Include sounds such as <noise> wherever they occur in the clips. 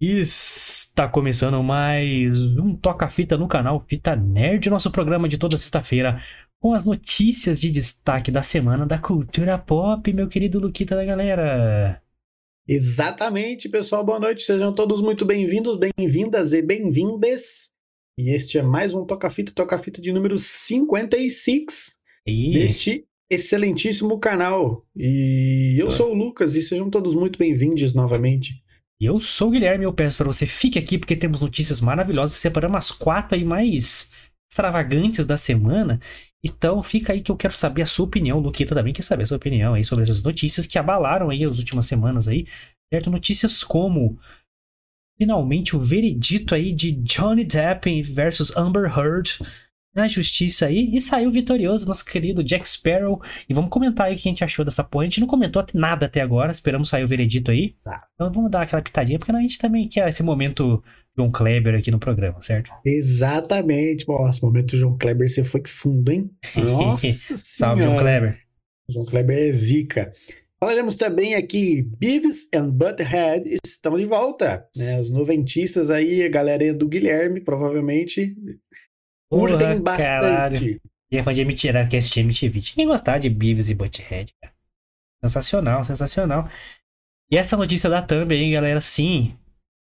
Está começando mais um Toca-Fita no canal Fita Nerd, nosso programa de toda sexta-feira, com as notícias de destaque da semana da cultura pop, meu querido Luquita da galera. Exatamente, pessoal, boa noite, sejam todos muito bem-vindos, bem-vindas e bem-vindas. E este é mais um Toca-Fita, Toca-Fita de número 56 E... deste excelentíssimo canal. E eu sou o Lucas e sejam todos muito bem-vindos novamente. E eu sou o Guilherme eu peço para você fique aqui porque temos notícias maravilhosas. Separamos as quatro aí mais extravagantes da semana. Então fica aí que eu quero saber a sua opinião. O Luquita também quer saber a sua opinião aí sobre essas notícias que abalaram aí as últimas semanas aí. Certo? Notícias como finalmente o veredito aí de Johnny Depp versus Amber Heard na justiça aí e saiu vitorioso nosso querido Jack Sparrow. E vamos comentar aí o que a gente achou dessa porra. A gente não comentou nada até agora, esperamos sair o veredito aí. Tá. Então vamos dar aquela pitadinha, porque a gente também quer esse momento John Kleber aqui no programa, certo? Exatamente. Nossa, momento João Kleber, você foi que fundo, hein? <laughs> Nossa Salve, Senhora. Kleber. João Kleber é zica. Falaremos também aqui, Beavis and Butthead estão de volta, né? Os noventistas aí, a galerinha do Guilherme, provavelmente, curtem bastante. E é fã de MTV, era que assistia MTV. Tinha que gostar de Beavis e Butthead, cara. Sensacional, sensacional. E essa notícia da Thumb aí, galera, sim.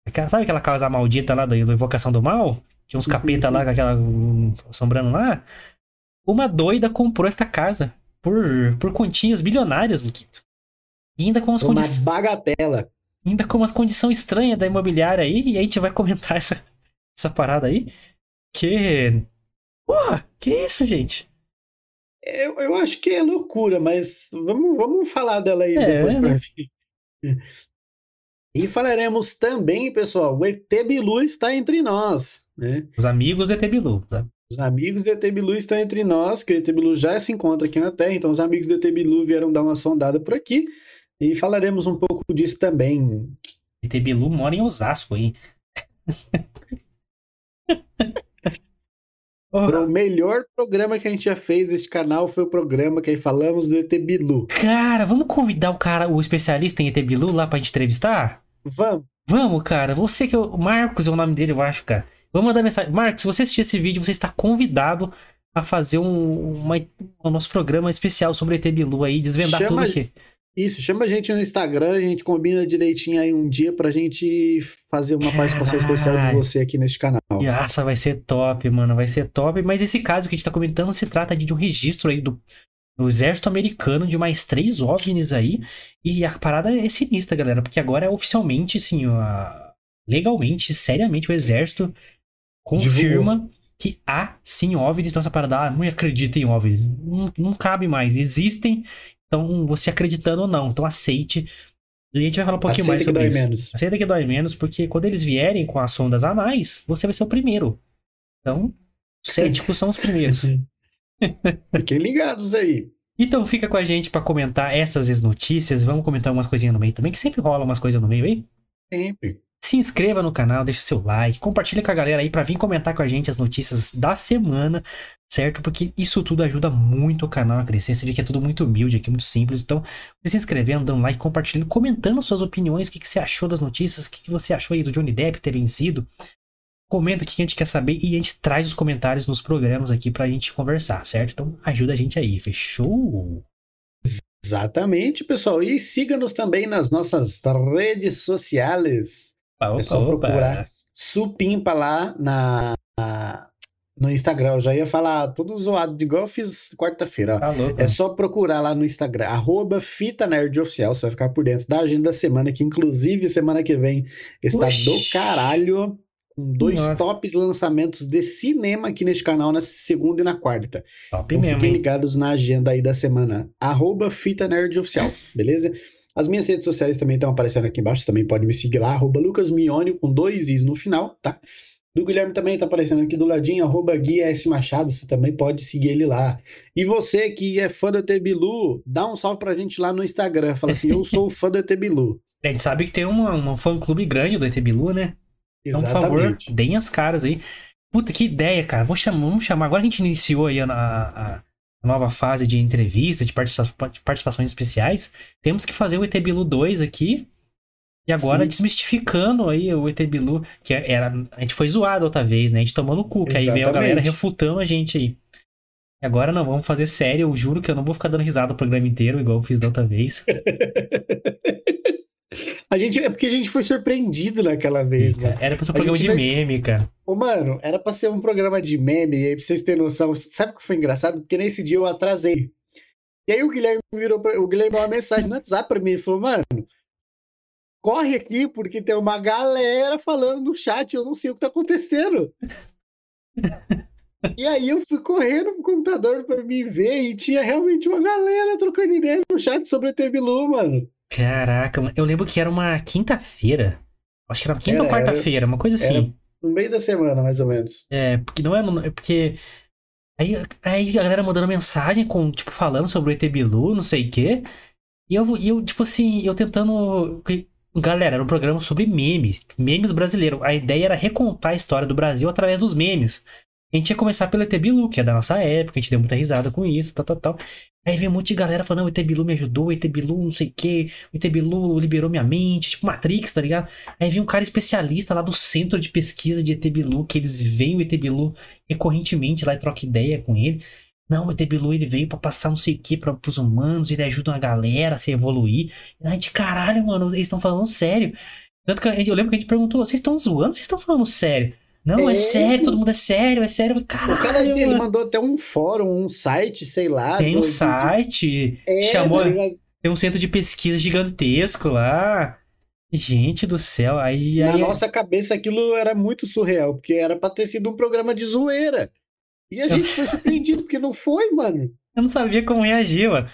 Aquela- Sabe aquela casa maldita lá da Invocação do Mal? Tinha uns capeta lá com aquela hum, assombrando lá. Uma doida comprou esta casa por, por continhas bilionárias, Luquito. E ainda com umas, Uma condi bagatela. ainda com umas condições estranhas da imobiliária aí. E aí a gente vai comentar essa, essa parada aí. Que. Porra, que isso, gente? Eu, eu acho que é loucura, mas vamos, vamos falar dela aí É, depois pra né? E falaremos também, pessoal, o ET Bilu está entre nós, né? Os amigos do ET Bilu, tá? Os amigos do ET Bilu estão entre nós, que o ET Bilu já se encontra aqui na Terra, então os amigos do ET Bilu vieram dar uma sondada por aqui e falaremos um pouco disso também. ET Bilu mora em Osasco <laughs> aí. O melhor programa que a gente já fez neste canal foi o programa que aí falamos do ET Bilu. Cara, vamos convidar o cara, o especialista em ET Bilu lá pra gente entrevistar? Vamos! Vamos, cara. Você que é o Marcos é o nome dele, eu acho, cara. Vamos mandar mensagem. Marcos, se você assistir esse vídeo, você está convidado a fazer um, uma, um nosso programa especial sobre ET Bilu aí, desvendar Chama tudo aqui. Isso, chama a gente no Instagram, a gente combina direitinho aí um dia pra gente fazer uma participação especial de você aqui neste canal. Nossa, vai ser top, mano. Vai ser top. Mas esse caso que a gente tá comentando se trata de um registro aí do, do exército americano de mais três OVNIs aí. E a parada é sinistra, galera. Porque agora é oficialmente, assim, a- legalmente, seriamente, o exército confirma que há sim OVNIs. Então essa parada, ah, não acredita em OVNIs. Não, não cabe mais. Existem. Então, você acreditando ou não. Então aceite. E a gente vai falar um pouquinho Aceita mais que sobre dói isso. menos. Aceita que dói menos, porque quando eles vierem com as sondas anais, você vai ser o primeiro. Então, os céticos são os primeiros. Fiquem ligados aí. Então fica com a gente pra comentar essas notícias. Vamos comentar umas coisinhas no meio também, que sempre rola umas coisas no meio aí. Sempre. Se inscreva no canal, deixa seu like, compartilha com a galera aí pra vir comentar com a gente as notícias da semana, certo? Porque isso tudo ajuda muito o canal a crescer. Você vê que é tudo muito humilde aqui, muito simples. Então, se inscrevendo, dando like, compartilhando, comentando suas opiniões, o que, que você achou das notícias, o que, que você achou aí do Johnny Depp ter vencido. Comenta aqui que a gente quer saber e a gente traz os comentários nos programas aqui pra gente conversar, certo? Então ajuda a gente aí, fechou? Exatamente, pessoal. E siga-nos também nas nossas redes sociais. Opa, É só procurar Supimpa lá na, na- no Instagram. Eu já ia falar tudo zoado, igual eu fiz quarta-feira. Tá. É só procurar lá no Instagram, arroba Fita Nerd Oficial. Você vai ficar por dentro da agenda da semana, que inclusive semana que vem está do caralho. Com dois Senhora. tops lançamentos de cinema aqui neste canal na segunda e na quarta. Top Então mesmo, fiquem hein? ligados na agenda aí da semana. Arroba Fita Nerd Oficial, beleza? As minhas redes sociais também estão aparecendo aqui embaixo. Você também pode me seguir lá, arroba Lucas Mione, com dois is no final, tá? Do Guilherme também tá aparecendo aqui do ladinho, arroba Gui S. Machado. Você também pode seguir ele lá. E você que é fã do ET Bilu, dá um salve pra gente lá no Instagram. Fala assim, eu sou fã do ET Bilu. <laughs> A gente sabe que tem uma, uma fã-clube grande do ET Bilu, né? Então, por favor, Exatamente. deem as caras aí. Puta, que ideia, cara. Vou chamar, vamos chamar. Agora a gente iniciou aí a- a nova fase de entrevistas, de, participa- de participações especiais, temos que fazer o ET Bilu 2 aqui E agora E- desmistificando aí o ET Bilu, que era. A gente foi zoado outra vez, né? A gente tomou no cu, que aí veio a galera refutando a gente aí. E agora não, vamos fazer sério. Eu juro que eu não vou ficar dando risada o programa inteiro, igual eu fiz da outra vez. <laughs> A gente, é porque a gente foi surpreendido naquela vez, Cara, mano. Era pra ser um A programa de vai- meme, cara. Ô, mano, era pra ser um programa de meme, e aí pra vocês terem noção. Sabe o que foi engraçado? Porque nesse dia eu atrasei. E aí o Guilherme virou pra, o Guilherme mandou uma mensagem no WhatsApp pra mim. Ele falou, mano, corre aqui, porque tem uma galera falando no chat, eu não sei o que tá acontecendo. <laughs> E aí eu fui correndo pro computador pra me ver e tinha realmente uma galera trocando ideia no chat sobre o ET Bilu, mano. Caraca. Eu lembro que era uma quinta-feira. Acho que era quinta ou Era, era- quarta-feira, uma coisa assim. era- No meio da semana, mais ou menos. É, porque não é, é porque. Aí, aí a galera mandando mensagem com, tipo, falando sobre o ET Bilu, não sei o quê. E eu, e eu, tipo assim, eu tentando. Galera, era um programa sobre memes, memes brasileiros. A ideia era recontar a história do Brasil através dos memes. A gente ia começar pelo ET Bilu, que é da nossa época, a gente deu muita risada com isso, tal, tal, tal. Aí veio um monte de galera falando, o ET Bilu me ajudou, o ET Bilu não sei o quê, o ET Bilu liberou minha mente, tipo Matrix, tá ligado? Aí veio um cara especialista lá do centro de pesquisa de ET Bilu, que eles veem o ET Bilu recorrentemente lá e trocam ideia com ele. Não, o ET Bilu ele veio pra passar não sei o que pra, pros humanos, ele ajuda a galera a se evoluir. Ai, de caralho, mano, eles estão falando sério. Tanto que a gente- eu lembro que a gente perguntou, vocês estão zoando? Vocês estão falando sério? Não, é, É. sério, todo mundo é sério, é sério. O cara Caralho, ele mandou até um fórum, um site, sei lá. Tem um de- site, É, chamou, tá tem um centro de pesquisa gigantesco lá. Gente do céu, aí... Na aí nossa cabeça aquilo era muito surreal, porque era pra ter sido um programa de zoeira. E a gente foi surpreendido, porque não foi, mano. Eu não sabia como reagir, mano.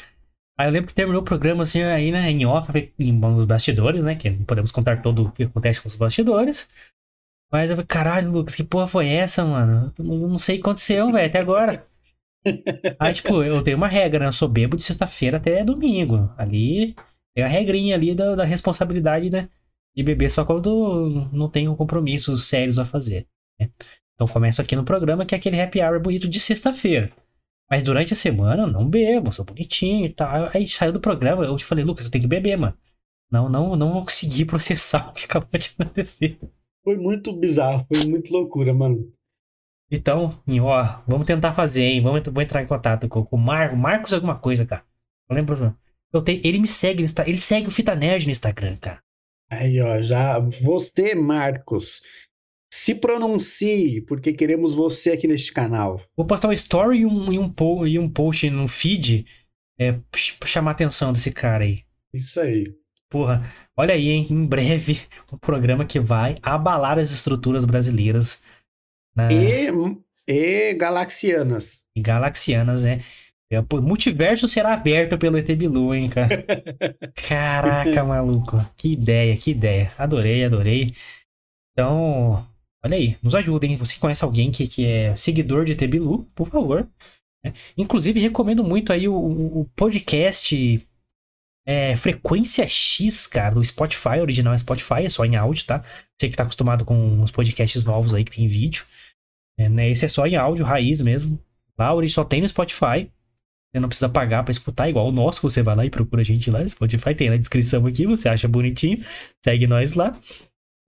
Aí eu lembro que terminou o programa assim, aí, né, em off, em nos bastidores, né? Que não podemos contar todo o que acontece com os bastidores. Mas eu falei, caralho, Lucas, que porra foi essa, mano? Eu não sei o que aconteceu, velho, até agora. <laughs> Aí, tipo, eu tenho uma regra, né? Eu sou bebo de sexta-feira até domingo. Ali, tem a regrinha ali da, da responsabilidade, né? De beber só quando não tenho compromissos sérios a fazer. né? Então começo aqui no programa, que é aquele happy hour bonito de sexta-feira. Mas durante a semana eu não bebo, sou bonitinho e tal. Aí saiu do programa, eu te falei, Lucas, eu tenho que beber, mano. Não, não, não vou conseguir <laughs> processar o que acabou de acontecer. Foi muito bizarro, foi muito loucura, mano. Então, ó, vamos tentar fazer, hein? Vamos, vou entrar em contato com, com o Mar, Marcos alguma coisa, cara. Eu lembro. Eu tenho, ele me segue no Insta- ele segue o Fita Nerd no Instagram, cara. Aí, ó, já. Você, Marcos, se pronuncie, porque queremos você aqui neste canal. Vou postar um story e um, e um, po- e um post no feed é, chamar a atenção desse cara aí. Isso aí. Porra, olha aí, hein? Em breve, um programa que vai abalar as estruturas brasileiras na, E, e Galaxianas. e galaxianas, né? É, O multiverso será aberto pelo ET Bilu, hein, cara? <laughs> Caraca, maluco. Que ideia, que ideia. Adorei, adorei. Então, olha aí, nos ajudem. Você conhece alguém que, que é seguidor de ET Bilu, por favor. né? Inclusive, recomendo muito aí o- o podcast é, Frequência X, cara, do Spotify. O original é Spotify, é só em áudio, tá? Você que tá acostumado com os podcasts novos aí que tem vídeo. É, né? Esse é só em áudio, raiz mesmo. Lá, ele só tem no Spotify. Você não precisa pagar pra escutar, igual o nosso. Você vai lá e procura a gente lá. Spotify tem na descrição aqui, você acha bonitinho. Segue nós lá.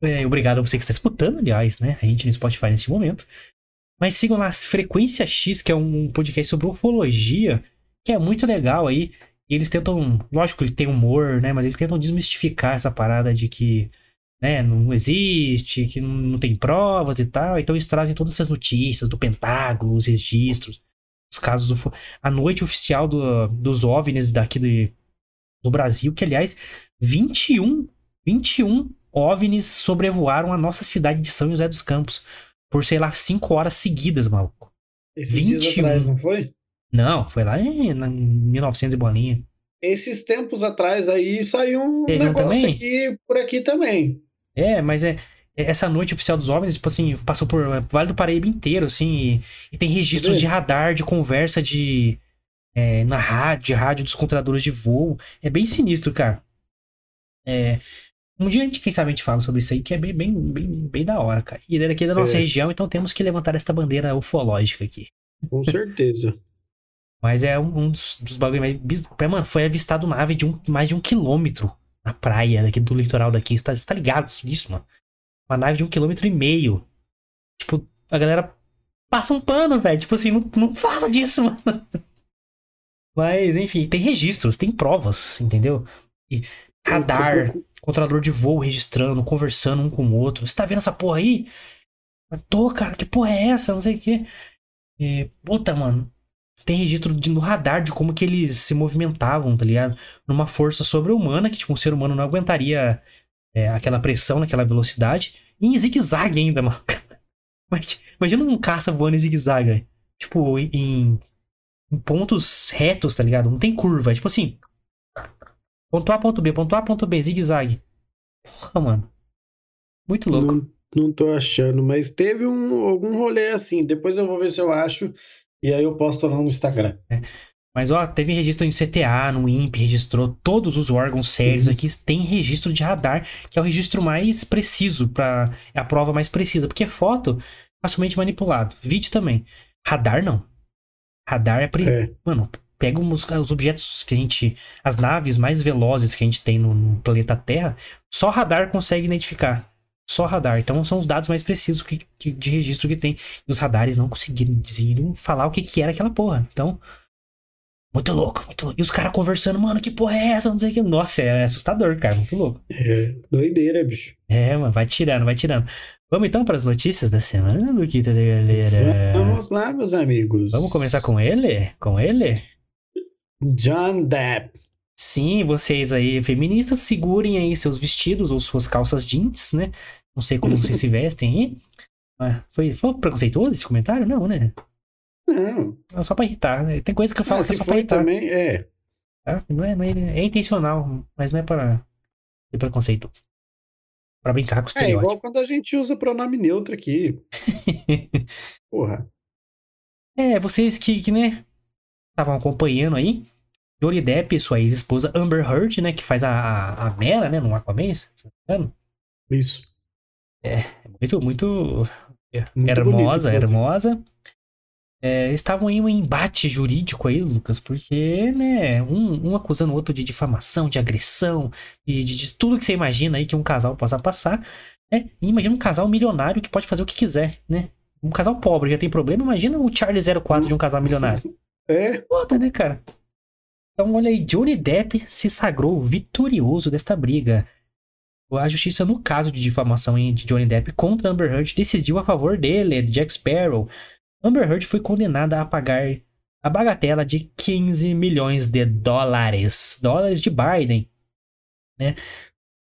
É, obrigado a você que está escutando, aliás, né? A gente no Spotify nesse momento. Mas sigam lá Frequência X, que é um podcast sobre ufologia, que é muito legal aí. E eles tentam, lógico, ele tem humor, né? Mas eles tentam desmistificar essa parada de que né, não existe, que não, tem provas e tal. Então eles trazem todas essas notícias do Pentágono, os registros, os casos do, a noite oficial do- dos OVNIs daqui do, do Brasil, que aliás, 21, 21 OVNIs sobrevoaram a nossa cidade de São José dos Campos por, sei lá, 5 horas seguidas, maluco. Esses dias 21. atrás, não foi? Não, foi lá em, em 1900 e bolinha. Esses tempos atrás aí saiu um Teve negócio também? aqui por aqui também. É, mas é, é- essa noite oficial dos OVNIs, tipo assim, passou por é, Vale do Paraíba inteiro, assim, e, e tem registros de radar, de conversa de é, na rádio, de rádio dos controladores de voo. É bem sinistro, cara. É, um dia a gente, quem sabe, a gente fala sobre isso aí, que é bem, bem, bem, bem da hora, cara. E ele é daqui da nossa É. região, então temos que levantar esta bandeira ufológica aqui. Com certeza. <laughs> Mas é um, um dos, dos bagulho mais. biz- Mano, foi avistado nave de um, mais de um quilômetro na praia daqui do litoral daqui. Você tá, você tá ligado disso, mano? Uma nave de um quilômetro e meio. Tipo, a galera passa um pano, velho. Tipo assim, não, não fala disso, <laughs> mano. Mas, enfim, tem registros, tem provas, entendeu? E radar, controlador de voo registrando, conversando um com o outro. Você tá vendo essa porra aí? Tô, cara, que porra é essa? Não sei o quê. E, puta, mano. Tem registro de, no radar de como que eles se movimentavam, tá ligado? Numa força sobre-humana, que tipo, um ser humano não aguentaria é, aquela pressão naquela velocidade. E em zigue-zague ainda, <laughs> mano. Imagina um caça voando em zigue-zague. Tipo, em, em pontos retos, tá ligado? Não tem curva. É tipo assim. Ponto A, ponto B, ponto A, ponto B, zigue-zague. Porra, mano. Muito louco. Não, não tô achando, mas teve um, algum rolê assim. Depois eu vou ver se eu acho. E aí eu posto lá no Instagram. É. Mas, ó, teve registro em CTA, no INPE, registrou todos os órgãos sérios uhum. aqui. Tem registro de radar, que é o registro mais preciso, para é a prova mais precisa. Porque foto, facilmente manipulado. Vídeo também. Radar, não. Radar é. Pre... É. Mano, pega os, os, objetos que a gente. As naves mais velozes que a gente tem no, no planeta Terra, só radar consegue identificar só radar. Então são os dados mais precisos que, que, de registro que tem. E os radares não conseguiram dizer, falar o que, que era aquela porra. Então, muito louco, muito louco. E os caras conversando, mano, que porra é essa? Não sei o que. Nossa, é assustador, cara. Muito louco. É, doideira, bicho. É, mano, vai tirando, vai tirando. Vamos então para as notícias da semana, Luquita da galera. Vamos lá, meus amigos. Vamos começar com ele? Com ele? John Depp. Sim, vocês aí, feministas, segurem aí seus vestidos ou suas calças jeans, né? Não sei como vocês <laughs> se vestem aí. Ah, foi, foi preconceituoso esse comentário? Não, né? Não. É só pra irritar, né? Tem coisa que eu falo ah, que é só pra irritar. também, é. Tá? Não, é, não é, é intencional, mas não é para ser preconceituoso. Pra brincar com o estereótipo. É igual quando a gente usa pronome neutro aqui. <laughs> Porra. É, vocês que, que né, estavam acompanhando aí, Johnny Depp e sua ex-esposa Amber Heard, né, que faz a, a, a Mera, né, no Aquaman, se não Isso. É, muito, muito, muito hermosa, bonito, hermosa. É, estavam em um embate jurídico aí, Lucas, porque, né, um, um acusando o outro de difamação, de agressão, e de, de, tudo que você imagina aí que um casal possa passar. Né? E imagina um casal milionário que pode fazer o que quiser, né? Um casal pobre já tem problema, imagina o Charlie 04 de um casal milionário. <laughs> É? Foda, né, cara? Então, olha aí, Johnny Depp se sagrou vitorioso desta briga. A justiça, no caso de difamação de Johnny Depp contra Amber Heard, decidiu a favor dele, de Jack Sparrow. Amber Heard foi condenada a pagar a bagatela de 15 milhões de dólares. Dólares de Biden. Né?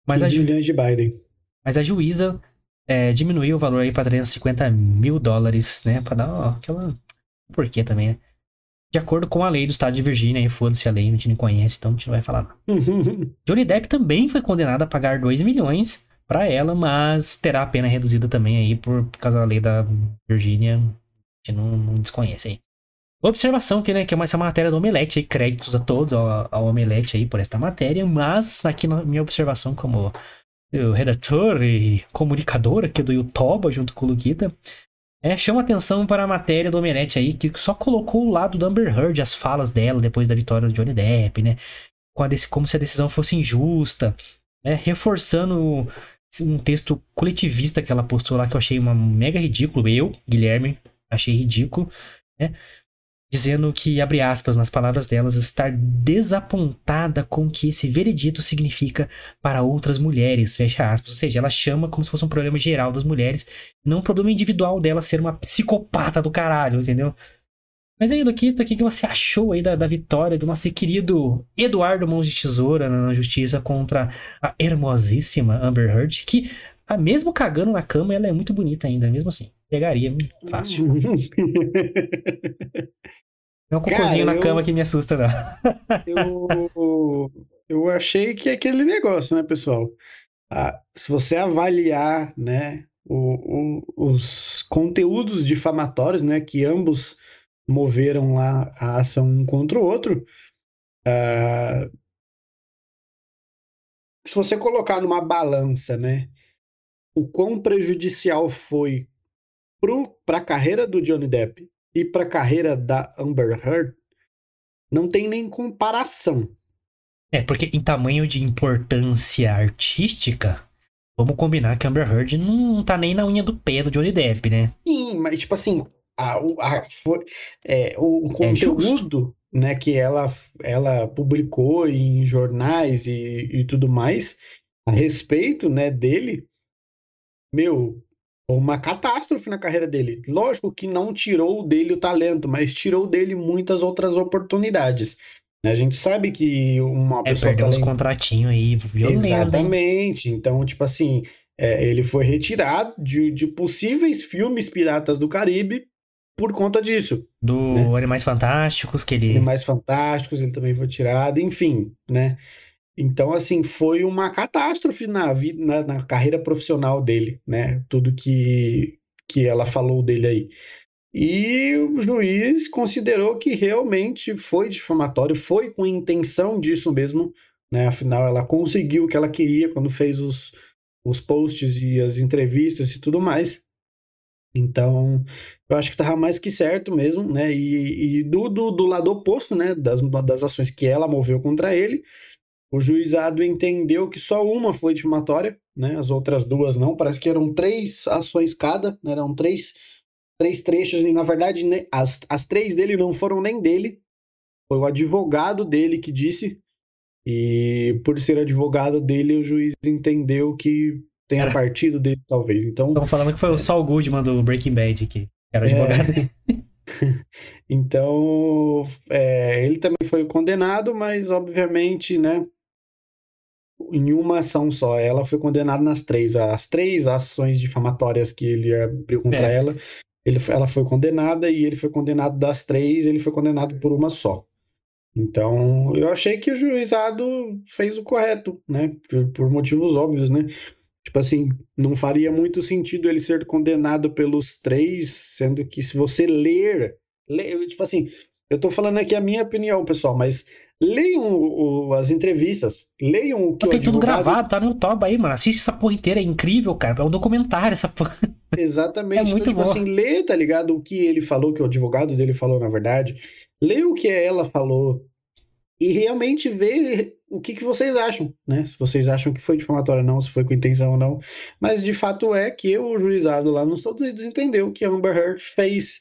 Mas 15 a milhões de Biden. Mas a juíza é, diminuiu o valor aí para 350 mil dólares, né? Pra dar ó, aquela. Por quê também, né? De acordo com a lei do estado de Virgínia, e foda-se a lei, a gente não conhece, então a gente não vai falar. <laughs> Johnny Depp também foi condenado a pagar 2 milhões para ela, mas terá a pena reduzida também aí por causa da lei da Virgínia, a gente não, não desconhece aí. Observação que, né, que é essa matéria do Omelete, aí, créditos a todos ao, ao Omelete aí por esta matéria, mas aqui na minha observação como redator e comunicador aqui do Yutoba junto com o Luquita, é, chama atenção para a matéria do Omelete aí, que só colocou o lado do Amber Heard, as falas dela depois da vitória do Johnny Depp, né? Como se a decisão fosse injusta, né? Reforçando um texto coletivista que ela postou lá, que eu achei uma mega ridículo. Eu, Guilherme, achei ridículo, né? Dizendo que, abre aspas nas palavras delas, estar desapontada com o que esse veredito significa para outras mulheres, fecha aspas. Ou seja, ela chama como se fosse um problema geral das mulheres, não um problema individual dela ser uma psicopata do caralho, entendeu? Mas aí, Luquita, o que, que você achou aí da, da vitória do nosso querido Eduardo Mãos de Tesoura na justiça contra a hermosíssima Amber Heard, que, mesmo cagando na cama, ela é muito bonita ainda, mesmo assim. Pegaria, fácil. <laughs> É um cocôzinho na cama que me assusta, não. eu, eu achei que é aquele negócio, né, pessoal? Ah, se você avaliar, né, o, o, os conteúdos difamatórios, né, que ambos moveram lá a ação um contra o outro, ah, se você colocar numa balança, né, o quão prejudicial foi para a carreira do Johnny Depp e para a carreira da Amber Heard, não tem nem comparação. É, porque em tamanho de importância artística, vamos combinar que Amber Heard não tá nem na unha do pé do Johnny Depp, né? Sim, mas tipo assim, a, a, é, o, o é conteúdo é né, que ela, ela publicou em jornais e, e tudo mais a respeito né, dele, meu, uma catástrofe na carreira dele. Lógico que não tirou dele o talento, mas tirou dele muitas outras oportunidades. Né? A gente sabe que uma é, pessoa. Perdeu talent... uns contratinhos aí, violento. Exatamente. Então, tipo assim, é, ele foi retirado de, de possíveis filmes piratas do Caribe por conta disso. Do né? Animais Fantásticos, que ele. Animais Fantásticos, ele também foi tirado, enfim, né? Então, assim, foi uma catástrofe na vida, na, na, carreira profissional dele, né? Tudo que, que ela falou dele aí. E o juiz considerou que realmente foi difamatório, foi com intenção disso mesmo, né? Afinal, ela conseguiu o que ela queria quando fez os, os posts e as entrevistas e tudo mais. Então, eu acho que estava mais que certo mesmo, né? E, e do, do, do, lado oposto, né? Das, das ações que ela moveu contra ele, o juizado entendeu que só uma foi difamatória, né? As outras duas não. Parece que eram três ações cada, né? eram três, três trechos, e na verdade as, as três dele não foram nem dele, foi o advogado dele que disse. E por ser advogado dele, o juiz entendeu que tenha era... partido dele, talvez. Então. Estão falando que foi é... o Saul Goodman do Breaking Bad aqui, que era advogado é... <laughs> então, é, ele também foi condenado, mas obviamente, né? Em uma ação só. Ela foi condenada nas três. As três ações difamatórias que ele abriu contra é. ela, ele, ela foi condenada e ele foi condenado das três, ele foi condenado por uma só. Então, eu achei que o juizado fez o correto, né? Por, por motivos óbvios, né? Tipo assim, não faria muito sentido ele ser condenado pelos três, sendo que se você ler, ler tipo assim, eu tô falando aqui a minha opinião, pessoal, mas leiam o, o, as entrevistas, leiam o que Tem o tudo gravado, tá no YouTube aí, mano. Assiste essa porra inteira, é incrível, cara. É um documentário essa porra. <laughs> Exatamente. É então, muito tipo bom. assim, lê, tá ligado? O que ele falou, que o advogado dele falou, na verdade. Lê o que ela falou, e realmente ver o que, que vocês acham, né? Se vocês acham que foi difamatório ou não, se foi com intenção ou não. Mas de fato é que o juizado lá nos Estados Unidos entendeu que a Amber Heard fez.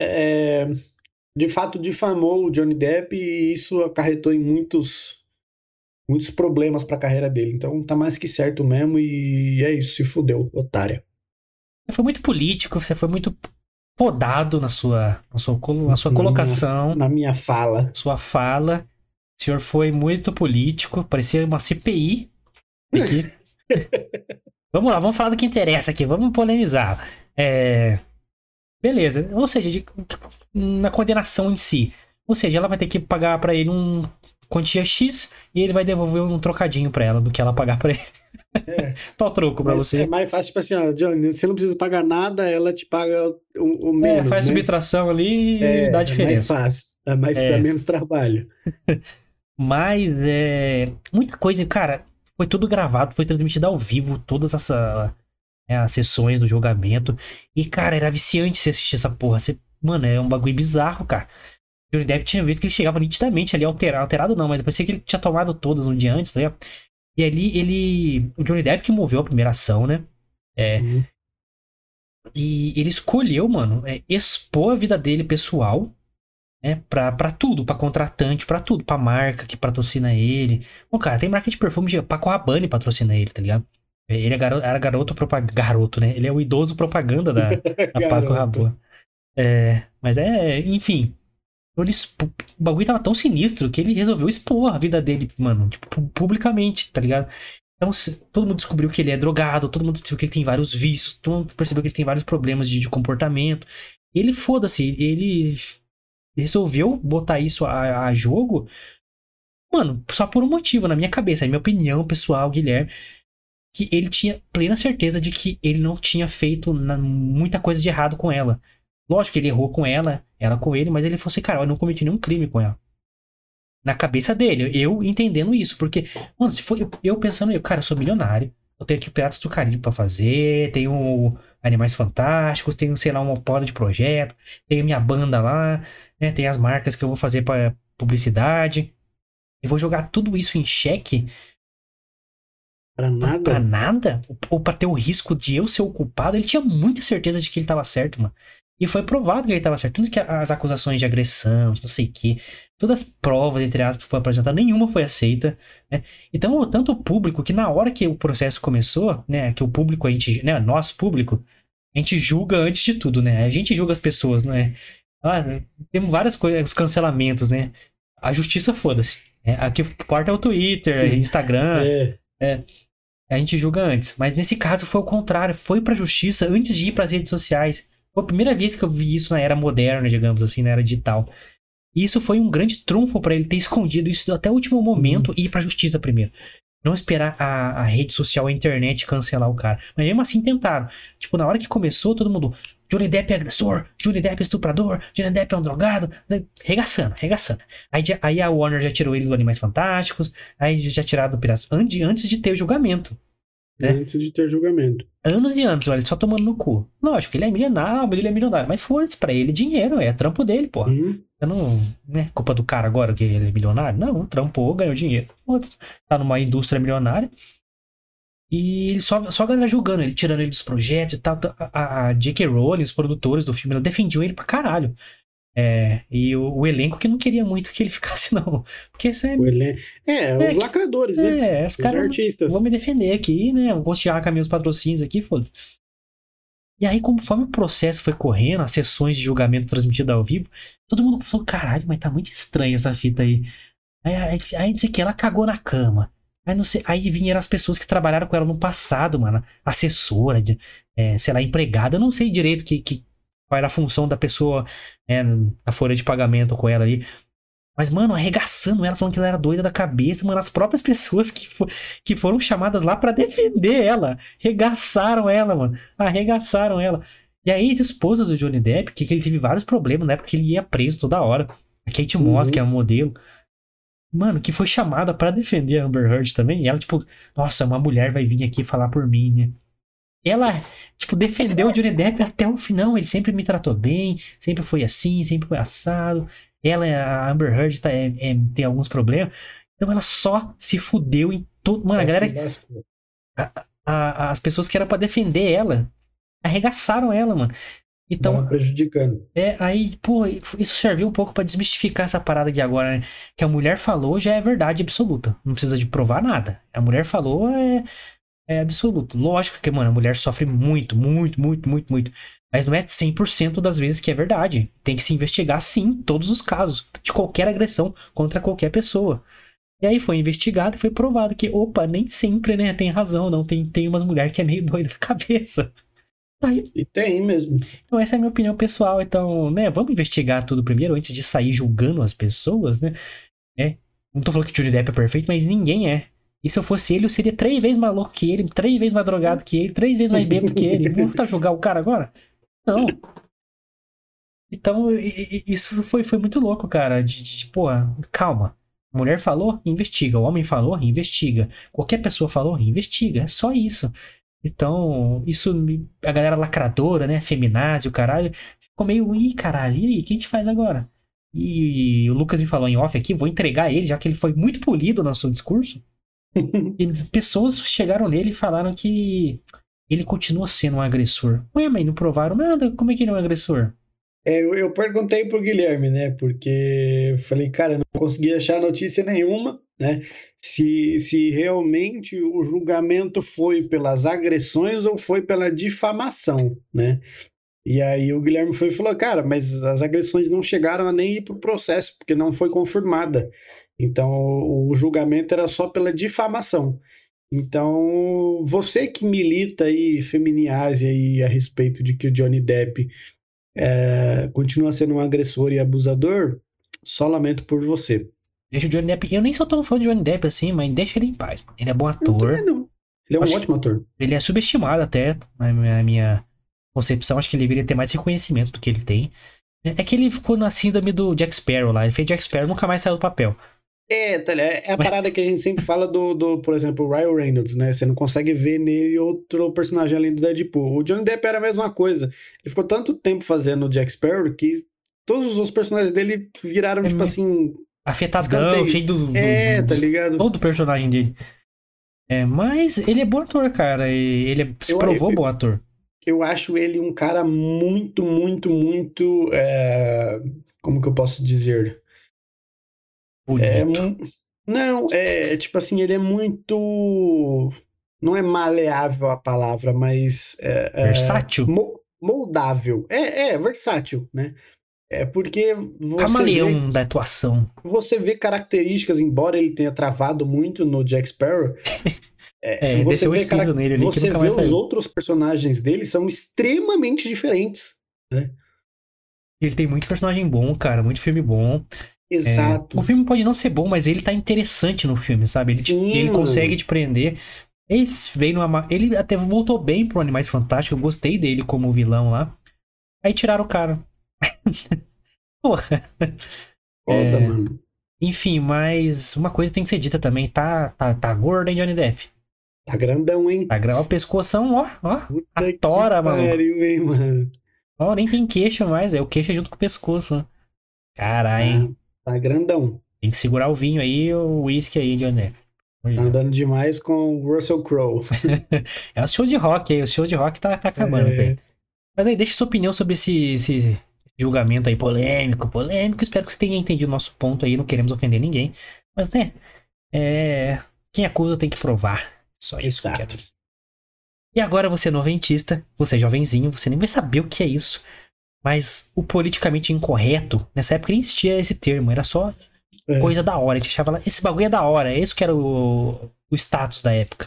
É, de fato difamou o Johnny Depp e isso acarretou em muitos muitos problemas para a carreira dele. Então tá mais que certo mesmo e é isso, se fudeu, otária. Foi muito político, você foi muito podado na sua, na sua, na sua colocação. Na minha, na minha fala. Sua fala. O senhor foi muito político, parecia uma CPI. Aqui. <laughs> vamos lá, vamos falar do que interessa aqui, vamos polemizar. É... Beleza, ou seja, de, na condenação em si. Ou seja, ela vai ter que pagar para ele um quantia X e ele vai devolver um trocadinho para ela do que ela pagar para ele. É. <laughs> Tô troco pra Mas você. É mais fácil, tipo assim, ó, Johnny, você não precisa pagar nada, ela te paga o, o menos. É, faz né? subtração ali e é, dá diferença. É mais fácil, é mais, é. dá menos trabalho. <laughs> Mas é. Muita coisa, cara, foi tudo gravado, foi transmitido ao vivo, todas essa, é, as sessões do julgamento. E, cara, era viciante você assistir essa porra. Você, mano, é um bagulho bizarro, cara. O Johnny Depp tinha visto que ele chegava nitidamente ali alterado, alterado não, mas parecia que ele tinha tomado todas um dia antes, tá ligado? E ali ele. O Johnny Depp que moveu a primeira ação, né? É. Uhum. E ele escolheu, mano, é, expor a vida dele pessoal, né? Pra, pra tudo, pra contratante, pra tudo, pra marca que patrocina ele. Bom, cara, tem marca de perfume de Paco Rabanne patrocina ele, tá ligado? É, ele é garoto, era garoto propaganda. Garoto, né? Ele é o idoso propaganda da, <laughs> da Paco Rabanne. É, mas é, enfim. Ele, o bagulho tava tão sinistro que ele resolveu expor a vida dele, mano, tipo, publicamente, tá ligado? Então, todo mundo descobriu que ele é drogado, todo mundo descobriu que ele tem vários vícios, todo mundo percebeu que ele tem vários problemas de, de comportamento. Ele, foda-se, ele resolveu botar isso a, a, jogo, mano, só por um motivo, na minha cabeça, na minha opinião pessoal, Guilherme, que ele tinha plena certeza de que ele não tinha feito muita coisa de errado com ela. Lógico que ele errou com ela, ela com ele, mas ele falou assim, cara, eu não cometi nenhum crime com ela. Na cabeça dele, eu entendendo isso, porque, mano, se for eu, eu pensando, eu, cara, eu sou milionário, eu tenho aqui o Piratas do Caribe pra fazer, tenho Animais Fantásticos, tenho, sei lá, uma porra de projeto, tenho minha banda lá, né, tem as marcas que eu vou fazer para publicidade. e vou jogar tudo isso em xeque Pra nada? pra nada? Ou pra ter o risco de eu ser o culpado? Ele tinha muita certeza de que ele tava certo, mano. E foi provado que ele tava certo. Tanto que as acusações de agressão, não sei o quê, todas as provas, entre aspas, que foi apresentada, nenhuma foi aceita. Né? Então, tanto o público, que na hora que o processo começou, né, que o público, a gente, né, nós, público, a gente julga antes de tudo, né? A gente julga as pessoas, não é? Ah, temos várias coisas, os cancelamentos, né? A justiça, foda-se. É, aqui importa é o Twitter, Instagram. É. É, a gente julga antes. Mas nesse caso foi o contrário. Foi pra justiça antes de ir pras redes sociais. Foi a primeira vez que eu vi isso na era moderna, digamos assim, na era digital. E isso foi um grande trunfo pra ele ter <laughs> escondido isso até o último momento e ir pra justiça primeiro. Não esperar a, a rede social, a internet cancelar o cara. Mas mesmo assim tentaram. Tipo, na hora que começou, todo mundo. Johnny Depp é agressor, Johnny Depp é estuprador, Johnny Depp é um drogado. Regaçando, regaçando. Aí, aí a Warner já tirou ele do Animais Fantásticos. Aí já tiraram do Piratas. Antes, antes de ter o julgamento. É. Antes de ter julgamento. Anos e anos, olha, ele só tomando no cu. Lógico, ele é milionário, mas ele é milionário. Mas foda-se, pra ele dinheiro, é trampo dele, pô. Hum, Eu não. Não é culpa do cara agora que ele é milionário. Não, trampou, ganhou dinheiro. Foda-se. Tá numa indústria milionária. E ele só, só a galera julgando ele, tirando ele dos projetos e tal. A, a J.K. Rowling, os produtores do filme, ela defendiam ele pra caralho. É, e o, o elenco que não queria muito que ele <laughs> ficasse, não. Porque isso é. elen- É, É, os lacradores, né? É, os Os caras. artistas. Vou me defender aqui, né? Vou custear com meus patrocínios aqui, foda-se. E aí, conforme o processo foi correndo, as sessões de julgamento transmitidas ao vivo, todo mundo falou: caralho, mas tá muito estranha essa fita aí. Aí, aí, aí não sei o que, ela cagou na cama. Aí, não sei, aí vieram as pessoas que trabalharam com ela no passado, mano. Assessora, de, é, sei lá, empregada. Eu não sei direito que, que, qual era a função da pessoa é, na folha de pagamento com ela ali. Mas, mano, arregaçando ela, falando que ela era doida da cabeça, mano. As próprias <laughs> pessoas que, que foram chamadas lá pra defender ela. Arregaçaram ela, mano. Arregaçaram ela. E aí, a esposa do Johnny Depp, que, que ele teve vários problemas na época que ele ia preso toda hora. A Kate Moss, Uhum. que é a modelo. Mano, que foi chamada pra defender a Amber Heard também. E ela, tipo, nossa, uma mulher vai vir aqui falar por mim, né? Ela, tipo, defendeu o Johnny Depp até o final. Ele sempre me tratou bem, sempre foi assim, sempre foi assado. Ela, a Amber Heard, tá, é- é- tem alguns problemas. Então ela só se fudeu em todo. Mano, a galera, a- a- as pessoas que eram pra defender ela arregaçaram ela, mano. Então, Tava prejudicando. é, aí, pô, isso serviu um pouco pra desmistificar essa parada de agora, né? Que a mulher falou já é verdade absoluta. Não precisa de provar nada. A mulher falou é, é absoluto. Lógico que, mano, a mulher sofre muito, muito, muito, muito, muito. Mas não é 100% das vezes que é verdade. Tem que se investigar, sim, todos os casos. De qualquer agressão contra qualquer pessoa. E aí foi investigado e foi provado que, opa, nem sempre, né? Tem razão, não. Tem, tem umas mulheres que é meio <laughs> doida da cabeça. Aí E tem mesmo. então essa é a minha opinião pessoal. Então, né, vamos investigar tudo primeiro antes de sair julgando as pessoas, né? É. Não tô falando que o Johnny Depp é perfeito, mas ninguém é. E se eu fosse ele, eu seria três vezes mais louco que ele, três vezes mais drogado que ele, três vezes mais bêbado que ele. Vou tentar julgar o cara agora? Não. Então, isso foi, foi muito louco, cara. De, de, pô, calma. Mulher falou, investiga. O homem falou, investiga. Qualquer pessoa falou, investiga. É só isso. Então, isso a galera lacradora, né? Feminazi, o caralho, ficou meio, ih, caralho, e aí, o que a gente faz agora? E, o Lucas me falou em off aqui, vou entregar ele, já que ele foi muito polido no seu discurso. E pessoas chegaram nele e falaram que ele continua sendo um agressor. Ué, mas não provaram nada? Como é que ele é um agressor? É, eu, eu perguntei pro Guilherme, né? Porque eu falei, cara, não consegui achar notícia nenhuma, né? Se, se realmente o julgamento foi pelas agressões ou foi pela difamação, né? E aí o Guilherme foi e falou, cara, mas as agressões não chegaram a nem ir pro processo, porque não foi confirmada. Então o, julgamento era só pela difamação. Então, você que milita aí, feminiase aí a respeito de que o Johnny Depp é, continua sendo um agressor e abusador, só lamento por você. Deixa o Johnny Depp. Eu nem sou tão fã de Johnny Depp assim, mas deixa ele em paz. mano. Ele é bom ator. também não. Ele é um Acho- ótimo ator. Ele é subestimado até, na minha, na minha concepção. Acho que ele deveria ter mais reconhecimento do que ele tem. É é que ele ficou na síndrome do Jack Sparrow lá. Ele fez Jack Sparrow nunca mais saiu do papel. É, tá ligado? é a parada que a gente sempre fala do, do, por exemplo, o Ryan Reynolds, né? Você não consegue ver nele outro personagem além do Deadpool. O Johnny Depp era a mesma coisa. Ele ficou tanto tempo fazendo o Jack Sparrow que todos os personagens dele viraram, É tipo assim, afetadão, Escanteio. cheio do, do- É, tá do- ligado? todo personagem dele. É, mas ele é bom ator, cara. e Ele se Eu- provou eu- bom ator. Eu acho ele um cara muito, muito, muito. é, Como que eu posso dizer? É, Bonito. mu- não, é tipo assim, ele é muito. Não é maleável a palavra, mas. é, é, Versátil. mo- moldável. É, é, versátil, né? É porque você vê, Camaleão da atuação. você vê características, embora ele tenha travado muito no Jack Sparrow. <laughs> É, você desceu um vê, cara- nele ali você vê os outros personagens dele são extremamente diferentes. Ele tem muito personagem bom, cara. Muito filme bom. É, Exato. o filme pode não ser bom, mas ele tá interessante no filme, sabe? Ele, te- ele mano. consegue te prender. Esse veio numa. Ele até voltou bem pro Animais Fantásticos. Eu gostei dele como vilão lá. Aí tiraram o cara. <laughs> Porra. Foda, é, mano. Enfim, mas uma coisa tem que ser dita também. Tá, tá, tá gordo, hein, Johnny Depp? Tá grandão, hein? Tá grau o pescoção, ó, ó. Puta A tora, maluco. pariu, hein, mano. Ó, nem tem queixo mais, velho. O queixo é junto com o pescoço. Caralho, hein? Tá, tá grandão. Tem que segurar o vinho aí e o uísque aí, Depp. Tá andando demais com o Russell Crowe. <laughs> É o show de rock aí, o show de rock tá, tá acabando, É. Mas aí, deixa sua opinião sobre esse, esse julgamento aí polêmico, polêmico. Espero que você tenha entendido o nosso ponto aí, não queremos ofender ninguém. Mas, né, é... quem acusa tem que provar. Só isso que eu Exato. quero. E agora você é noventista, você é jovenzinho, você nem vai saber o que é isso. Mas o politicamente incorreto, nessa época nem existia esse termo, era só É. coisa da hora. A gente achava lá, esse bagulho é da hora, é isso que era o, o status da época.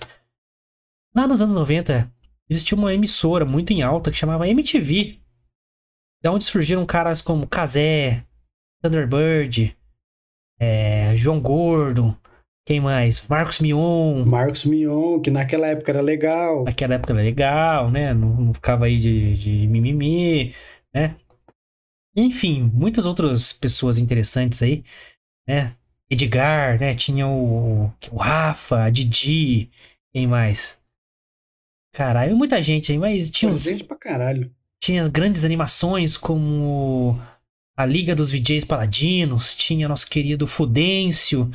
Lá nos anos 90, existia uma emissora muito em alta que chamava MTV. Da onde surgiram caras como Kazé, Thunderbird, é, João Gordo, quem mais? Marcos Mion. Marcos Mion, que naquela época era legal. Naquela época era legal, né? Não, não ficava aí de, de mimimi, né? Enfim, muitas outras pessoas interessantes aí, né? Edgar, né? Tinha o, o Rafa, a Didi, quem mais? Caralho, muita gente aí, mas tinha, os, gente pra caralho. tinha as grandes animações como a Liga dos VJs Paladinos, tinha nosso querido Fudêncio,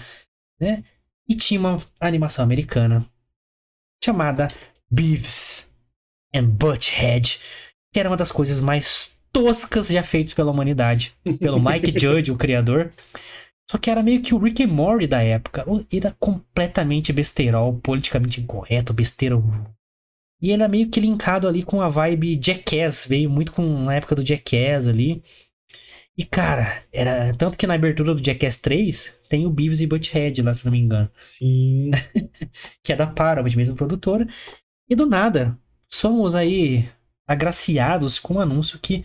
né? E tinha uma animação americana chamada Beavis and Butthead, que era uma das coisas mais toscas já feitas pela humanidade, pelo <laughs> Mike Judge, o criador. Só que era meio que o Rick and Morty da época. Era completamente besteirol, politicamente incorreto, besteira. E ele era meio que linkado ali com a vibe Jackass, veio muito com a época do Jackass ali. E cara, era tanto que na abertura do Jackass 3 tem o Beavis e Butthead lá, se não me engano Sim. <laughs> que é da Paramount, mesmo produtora. E do nada, somos aí agraciados com um anúncio que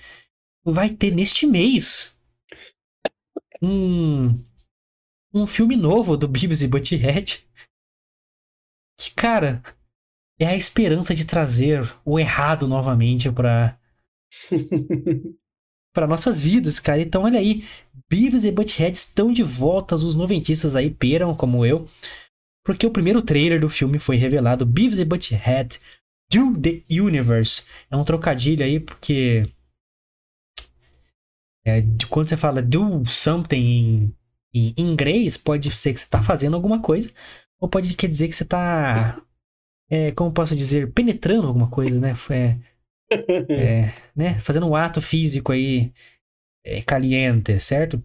vai ter neste mês um, um filme novo do Beavis e Butthead. Que, cara, é a esperança de trazer o errado novamente para <laughs> para nossas vidas, cara. Então, olha aí, Beavis e Butthead estão de volta, os noventistas aí peram, como eu, porque o primeiro trailer do filme foi revelado, Beavis e Butthead Do the Universe. É um trocadilho aí, porque é, quando você fala do something em, em inglês, pode ser que você tá fazendo alguma coisa, ou pode quer dizer que você tá, é, como posso dizer, penetrando alguma coisa, né? É, <laughs> é, né? Fazendo um ato físico aí é, caliente, certo?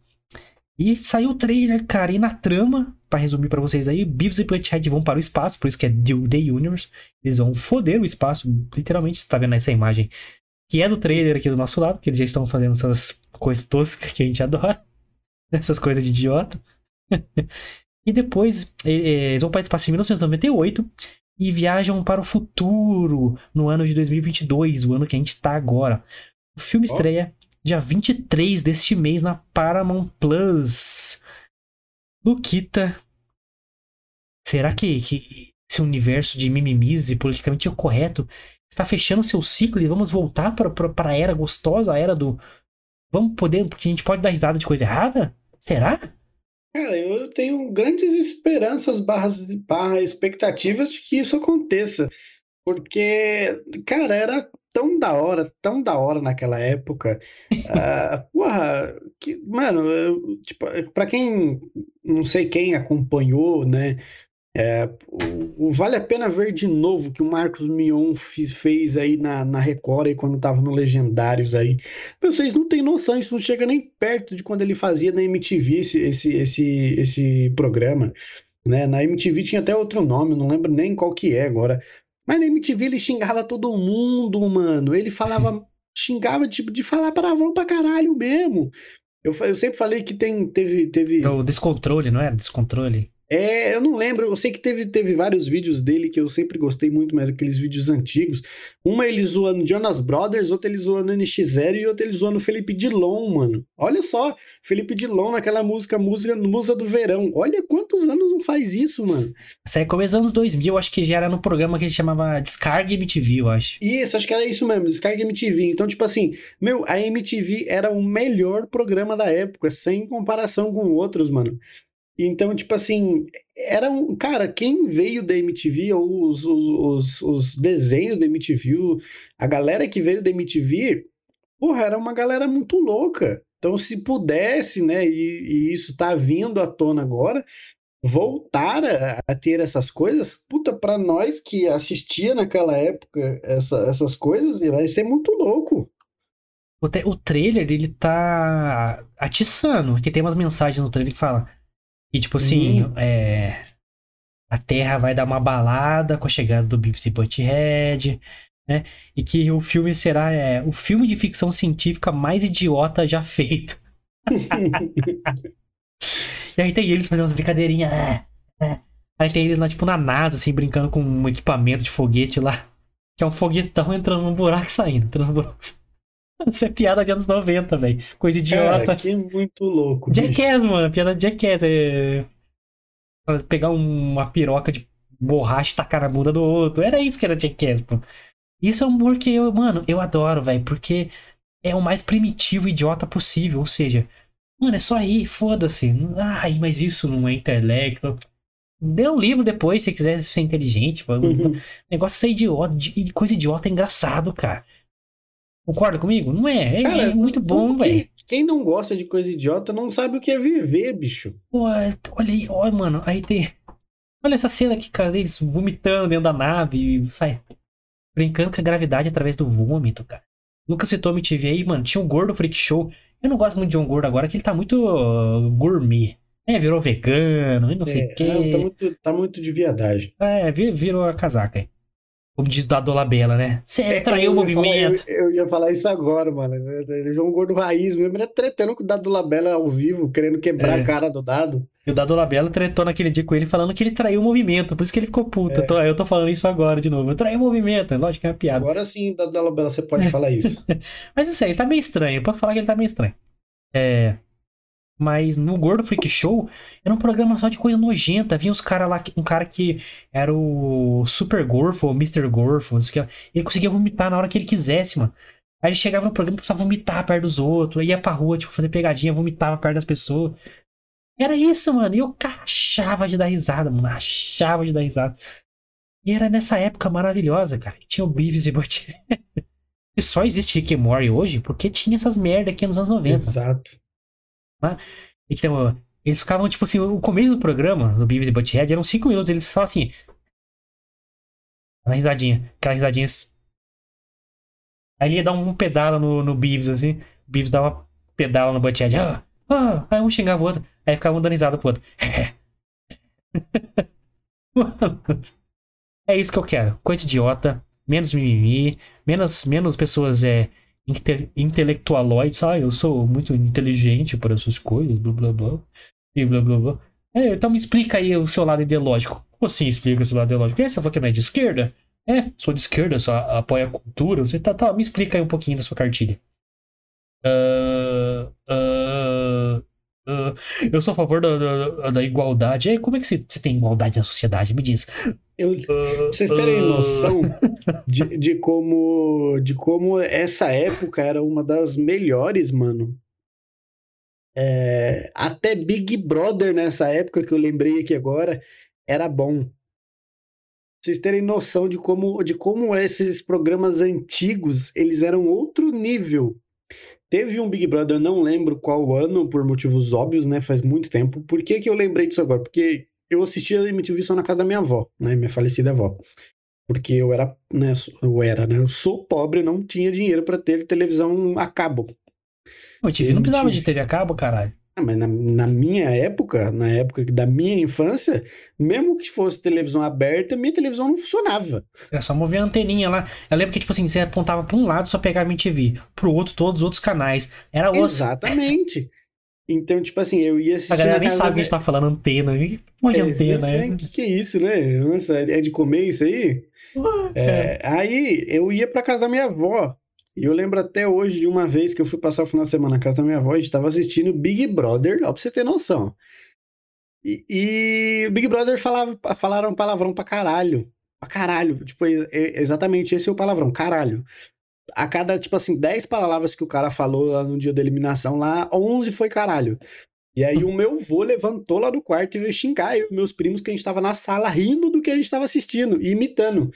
E saiu o trailer, cara, e na trama, pra resumir pra vocês aí, Beavis e Butthead vão para o espaço, por isso que é The Universe. Eles vão foder o espaço, literalmente, você tá vendo essa imagem, que é do trailer aqui do nosso lado, que eles já estão fazendo essas coisas toscas que a gente <laughs> adora, essas coisas de idiota. <laughs> e depois, eles vão para o espaço em 1998 e viajam para o futuro, no ano de 2022, o ano que a gente tá agora. O filme Ó. estreia dia 23 deste mês na Paramount Plus. Luquita, será que, que esse universo de mimimis e politicamente correto está fechando seu ciclo e vamos voltar para a era gostosa, a era do. Vamos poder. Porque a gente pode dar risada de coisa errada? Será? Cara, eu tenho grandes esperanças barras, barra expectativas de que isso aconteça. Porque, cara, era tão da hora, tão da hora naquela época. uh, <laughs> porra, que, mano, eu, tipo, pra quem, não sei quem acompanhou, né? É, o, o, vale a pena ver de novo que o Marcos Mion fiz, fez aí na, na Record aí, quando tava no Legendários aí. Vocês não têm noção, isso não chega nem perto de quando ele fazia na MTV esse, esse, esse, esse programa. Né? Na MTV tinha até outro nome, não lembro nem qual que é agora. Mas na MTV ele xingava todo mundo, mano. Ele falava, <laughs> xingava tipo de falar palavrão pra caralho mesmo. Eu, eu sempre falei que tem, teve, teve. É o descontrole, não é? Descontrole. É, eu não lembro, eu sei que teve, teve vários vídeos dele que eu sempre gostei muito, mas aqueles vídeos antigos. Uma ele zoando Jonas Brothers, outra ele zoando NX0 e outra ele zoando Felipe Dilon, mano. Olha só, Felipe Dilon naquela música, música Musa do Verão. Olha quantos anos não faz isso, mano. Isso aí é começo dos anos 2000, acho que já era no programa que ele chamava Descarga MTV, eu acho. Isso, acho que era isso mesmo, Descarga MTV. Então, tipo assim, meu, a MTV era o melhor programa da época, sem comparação com outros, mano. Então, tipo assim, era um. Cara, quem veio da MTV, ou os, os, os, desenhos da MTV, a galera que veio da MTV, porra, era uma galera muito louca. Então, se pudesse, né, e, e isso tá vindo à tona agora, voltar a, a, ter essas coisas, puta, pra nós que assistia naquela época essa, essas coisas, vai ser muito louco. O, o trailer, ele tá atiçando, porque tem umas mensagens no trailer que falam e tipo assim, hum. é, a Terra vai dar uma balada com a chegada do Beavis Butthead, né? E que o filme será é, o filme de ficção científica mais idiota já feito. <laughs> e aí tem eles fazendo umas brincadeirinhas. É, é. Aí tem eles lá, tipo, na NASA, assim, brincando com um equipamento de foguete lá. Que é um foguetão entrando num buraco e saindo. Entrando num buraco. <laughs> Isso é piada de anos 90, velho. Coisa idiota. Cara, que é muito louco. Jackass, mano. Piada de Jackass. É... Pegar uma piroca de borracha e tacar na bunda do outro. Era isso que era Jackass, pô. Isso é um humor que eu, mano, eu adoro, velho. Porque é o mais primitivo e idiota possível. Ou seja, mano, é só rir, foda-se. Ai, mas isso não é intelecto. Dê um livro depois se quiser ser inteligente. Uhum. Negócio é ser idiota. Coisa idiota é engraçado, cara. Concorda comigo? Não é. É, Cara, é muito bom, velho. Quem não gosta de coisa idiota não sabe o que é viver, bicho. Pô, olha aí, olha, mano. Aí tem. Olha essa cena aqui, cara. Eles vomitando dentro da nave e sai. Brincando com a gravidade através do vômito, cara. Nunca citou MTV aí, mano. Tinha um gordo freak show. Eu não gosto muito de um gordo agora, que ele tá muito uh, gourmet. É, virou vegano e não é, sei o quê. É, tá, muito, tá muito de viadagem. É, virou a casaca aí. Como diz da Dolabella, né? Você é, traiu o movimento. Falar, eu, eu, ia falar isso agora, mano. O João Gordo Raiz mesmo, ele é tretando com o Dado Labella ao vivo, querendo quebrar é. a cara do Dado. E o Dado Labella tretou naquele dia com ele, falando que ele traiu o movimento. Por isso que ele ficou puto. É. Eu, tô, eu tô falando isso agora de novo. Eu traí o movimento. Lógico que é uma piada. Agora sim, Dado Labella, você pode falar isso. <laughs> Mas isso aí, ele tá meio estranho. Pode falar que ele tá meio estranho. É. Mas no Gordo Freak Show era um programa só de coisa nojenta. Vinha os caras lá, um cara que era o Super Gorfo, o Mr. Gorfo, não sei o que. Ele conseguia vomitar na hora que ele quisesse, mano. Aí ele chegava no programa e precisava vomitar perto dos outros. Ia pra rua, tipo, fazer pegadinha, vomitava perto das pessoas. Era isso, mano. E eu achava de dar risada, mano. Achava de dar risada. E era nessa época maravilhosa, cara. Que tinha o Beavis e Butthead. <laughs> e só existe Rick and Morty hoje porque tinha essas merda aqui nos anos 90. Exato. Né? Então, eles ficavam, tipo assim, o começo do programa, do Beavis e Butthead, eram 5 minutos, eles só assim. Aquela risadinha, aquela risadinha. Aí ele ia dar um pedala no, no Beavis, assim. O Beavis dava pedala no Butthead. Ah, ah, aí um xingava o outro. Aí ficava um dando pro outro. <laughs> é isso que eu quero. Coisa idiota, menos mimimi, menos, menos pessoas é, inte intelectualoides, ah, eu sou muito inteligente para essas coisas, blá blá blá, e blá blá blá. É, então me explica aí o seu lado ideológico. Como assim explica o seu lado ideológico? É, você falou que não é de esquerda? É, sou de esquerda, só apoia a cultura. Você tá, tá, me explica aí um pouquinho da sua cartilha. Uh, uh, uh, eu sou a favor da, da, da igualdade. É, como é que você, você tem igualdade na sociedade? Me diz. Eu, vocês terem noção <laughs> de, de, como, de como essa época era uma das melhores, mano. É, até Big Brother nessa época que eu lembrei aqui agora era bom. vocês terem noção de como, de como esses programas antigos, eles eram outro nível. Teve um Big Brother, não lembro qual ano, por motivos óbvios, né? Faz muito tempo. Por que, que eu lembrei disso agora? Porque eu assistia a MTV só na casa da minha avó, né? Minha falecida avó. Porque eu era, né? Eu era, né? Eu sou pobre, não tinha dinheiro para ter televisão a cabo. O MTV não precisava de TV a cabo, caralho. Ah, mas na, na, minha época, na época da minha infância, mesmo que fosse televisão aberta, minha televisão não funcionava. Era só mover a anteninha lá. Eu lembro que, tipo assim, você apontava pra um lado, só pegava a MTV, pro outro, todos os outros canais. Era osso. Exatamente. Então, tipo assim, eu ia assistir. A galera nem sabe que a gente tá falando antena. Que monte de é, antena, né? O que, que é isso, né? Nossa, é de comer isso aí? É, é. Aí eu ia pra casa da minha avó. E eu lembro até hoje de uma vez que eu fui passar o final de semana na casa da minha avó, a gente estava assistindo Big Brother, ó, pra você ter noção. E, e o Big Brother falava, falaram palavrão pra caralho. Pra caralho. Tipo, é, é, exatamente esse é o palavrão, caralho. A cada, tipo assim, 10 palavras que o cara falou lá no dia da eliminação, lá, 11 foi caralho. E aí o meu vô levantou lá do quarto e veio xingar eu e meus primos que a gente tava na sala rindo do que a gente tava assistindo e imitando.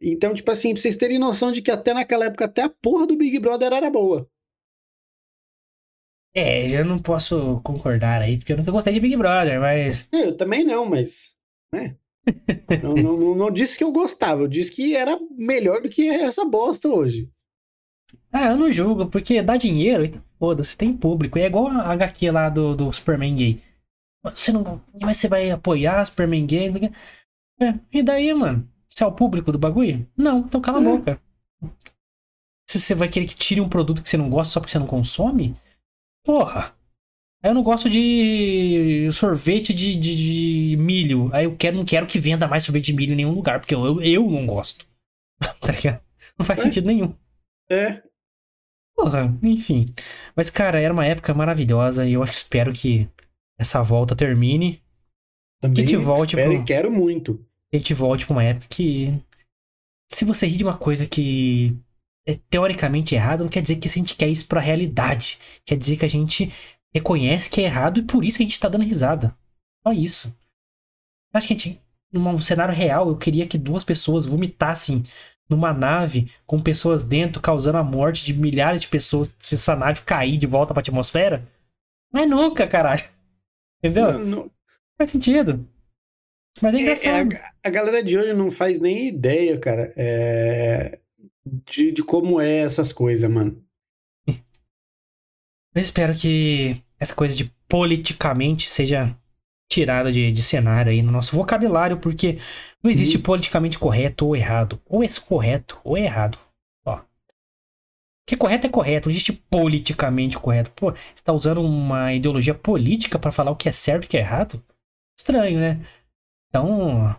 Então, tipo assim, pra vocês terem noção de que até naquela época, até a porra do Big Brother era boa. É, já não posso concordar aí, porque eu nunca gostei de Big Brother, mas. É, eu também não, mas. Né? Não, não, não, disse que eu gostava, eu disse que era melhor do que essa bosta hoje. Ah, eu não julgo, porque dá dinheiro, então foda-se, tem público. É igual a HQ lá do, do Superman gay. Você não. Mas você vai apoiar Superman gay? É, e daí, mano? Você é o público do bagulho? Não, então cala a boca. Se você vai querer que tire um produto que você não gosta só porque você não consome? Porra. Aí eu não gosto de sorvete de, de, de, milho. Aí eu quero, não quero que venda mais sorvete de milho em nenhum lugar, porque eu, eu, eu não gosto. <laughs> tá ligado? Não faz é. sentido nenhum. É. Porra, enfim. Mas, cara, era uma época maravilhosa e eu espero que essa volta termine. Também que te volte espero pro... e quero muito a gente volte pra uma época que. Se você ri de uma coisa que é teoricamente errada, não quer dizer que a gente quer isso pra realidade. Quer dizer que a gente reconhece que é errado e por isso que a gente tá dando risada. Só isso. Acho que a gente. Num cenário real, eu queria que duas pessoas vomitassem numa nave com pessoas dentro, causando a morte de milhares de pessoas se essa nave cair de volta pra atmosfera. Mas nunca, caralho. Entendeu? Não, não... Faz sentido. Mas é, é engraçado. É, a, a, galera de hoje não faz nem ideia, cara, é, de, de como é essas coisas, mano. Eu espero que essa coisa de politicamente seja tirada de, de cenário aí no nosso vocabulário, porque não existe uhum. politicamente correto ou errado. Ou é correto ou é errado. Ó. Que correto é correto, não existe politicamente correto. Pô, você tá usando uma ideologia política para falar o que é certo e o que é errado? Estranho, né? Então,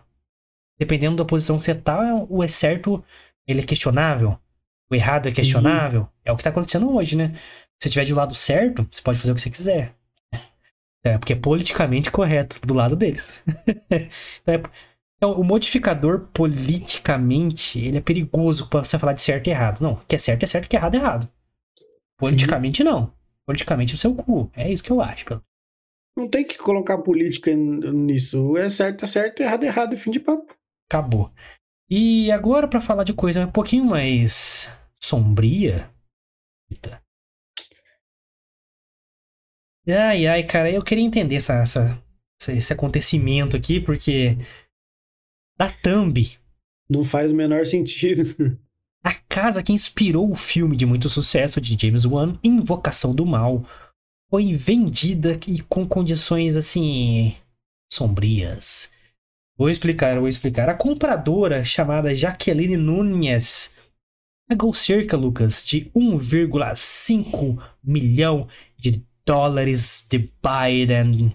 dependendo da posição que você tá, o é certo, ele é questionável. O errado é questionável. Uhum. É o que tá acontecendo hoje, né? Se você estiver do lado certo, você pode fazer o que você quiser. É, porque é politicamente correto do lado deles. <laughs> então, é, então, o modificador politicamente, ele é perigoso para você falar de certo e errado. Não, o que é certo é certo, o que é errado é errado. Politicamente Sim. não. Politicamente é o seu cu. É isso que eu acho. Pelo... Não tem que colocar política nisso. É certo, é certo, errado, é errado, fim de papo. Acabou. E agora para falar de coisa um pouquinho mais sombria. Eita. Ai, ai, cara, eu queria entender essa, essa, esse acontecimento aqui, porque. Da Thumb. Não faz o menor sentido. <laughs> A casa que inspirou o filme de muito sucesso de James Wan, Invocação do Mal, foi vendida e com condições assim sombrias. Vou explicar, vou explicar. A compradora chamada Jaqueline Nunes pagou cerca, Lucas, de 1,5 milhão dólares de Biden.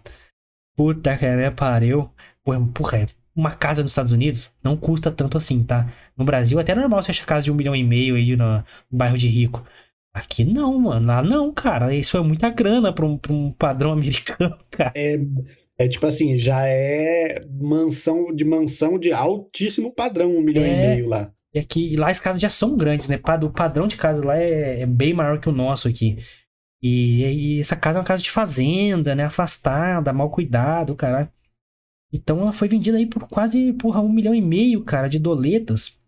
Puta que me pariu. Porra, uma casa nos Estados Unidos não custa tanto assim, tá? No Brasil até é normal você achar casa de um milhão e meio aí no, no bairro de rico. Aqui não, mano. Lá não, cara. Isso é muita grana pra um, pra um padrão <laughs> americano, cara. É, é tipo assim, já é mansão de mansão de altíssimo padrão, um milhão é, e meio lá. E aqui, lá as casas já são grandes, né? O padrão de casa lá é, é bem maior que o nosso aqui. E, e, essa casa é uma casa de fazenda, né? Afastada, mal cuidado, cara. Então ela foi vendida aí por quase, porra, um milhão e meio, cara, de doletas.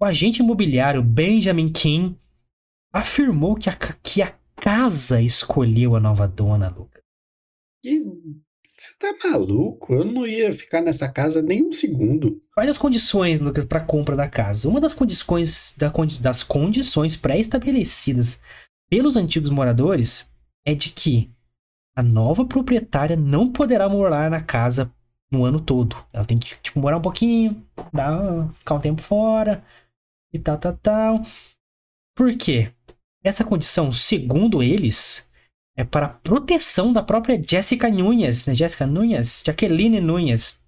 O agente imobiliário Benjamin King afirmou que a, que a casa escolheu a nova dona, Lucas. Que... Você tá maluco? Eu não ia ficar nessa casa nem um segundo. Quais as condições, Lucas, para compra da casa? Uma das condições da, das condições pré-estabelecidas pelos antigos moradores é de que a nova proprietária não poderá morar na casa no ano todo. Ela tem que tipo, morar um pouquinho, dar, ficar um tempo fora e tal, tal, tal. Por quê? Essa condição, segundo eles, é para proteção da própria Jessica Nunes, né? Jessica Nunes? Jaqueline Nunes.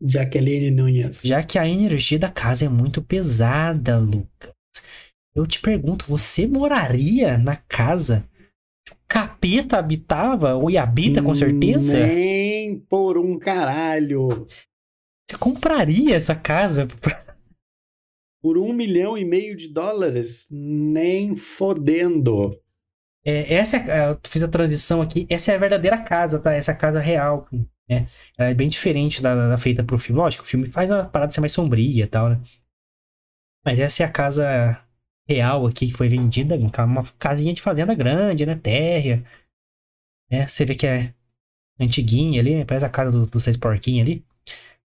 Jaqueline Nunes. Já que a energia da casa é muito pesada, Lucas. Eu te pergunto, você moraria na casa que o capeta habitava? Ou habita com certeza? Nem por um caralho. Você compraria essa casa? <laughs> Por um milhão e meio de dólares? Nem fodendo. É, essa é, eu fiz a transição aqui. Essa é a verdadeira casa, tá? Essa é a casa real. Né? Ela é bem diferente da, da feita pro filme. Lógico, o filme faz a parada ser mais sombria e tal, né? Mas essa é a casa real aqui que foi vendida. Uma casinha de fazenda grande, né? Térrea. É, você vê que é antiguinha ali, né? parece a casa dos do seis porquinhos ali.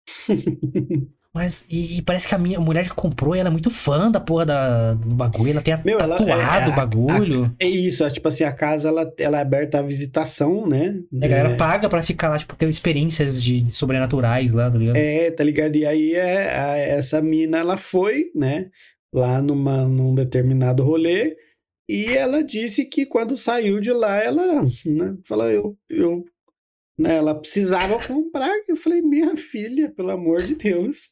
<laughs> Mas, e, e, parece que a minha mulher que comprou, ela é muito fã da porra da, do bagulho. Ela tem Meu, tatuado ela, é, o bagulho. A, é isso, é, tipo assim, a casa ela, ela é aberta à visitação, né? É, a galera paga pra ficar lá, tipo, ter experiências de sobrenaturais lá, tá ligado? É, tá ligado? E aí é, a, essa mina, ela foi, né? Lá numa, num determinado rolê. E ela disse que quando saiu de lá, ela né, falou, eu, eu né, ela precisava comprar. Eu falei, minha filha, pelo amor de Deus.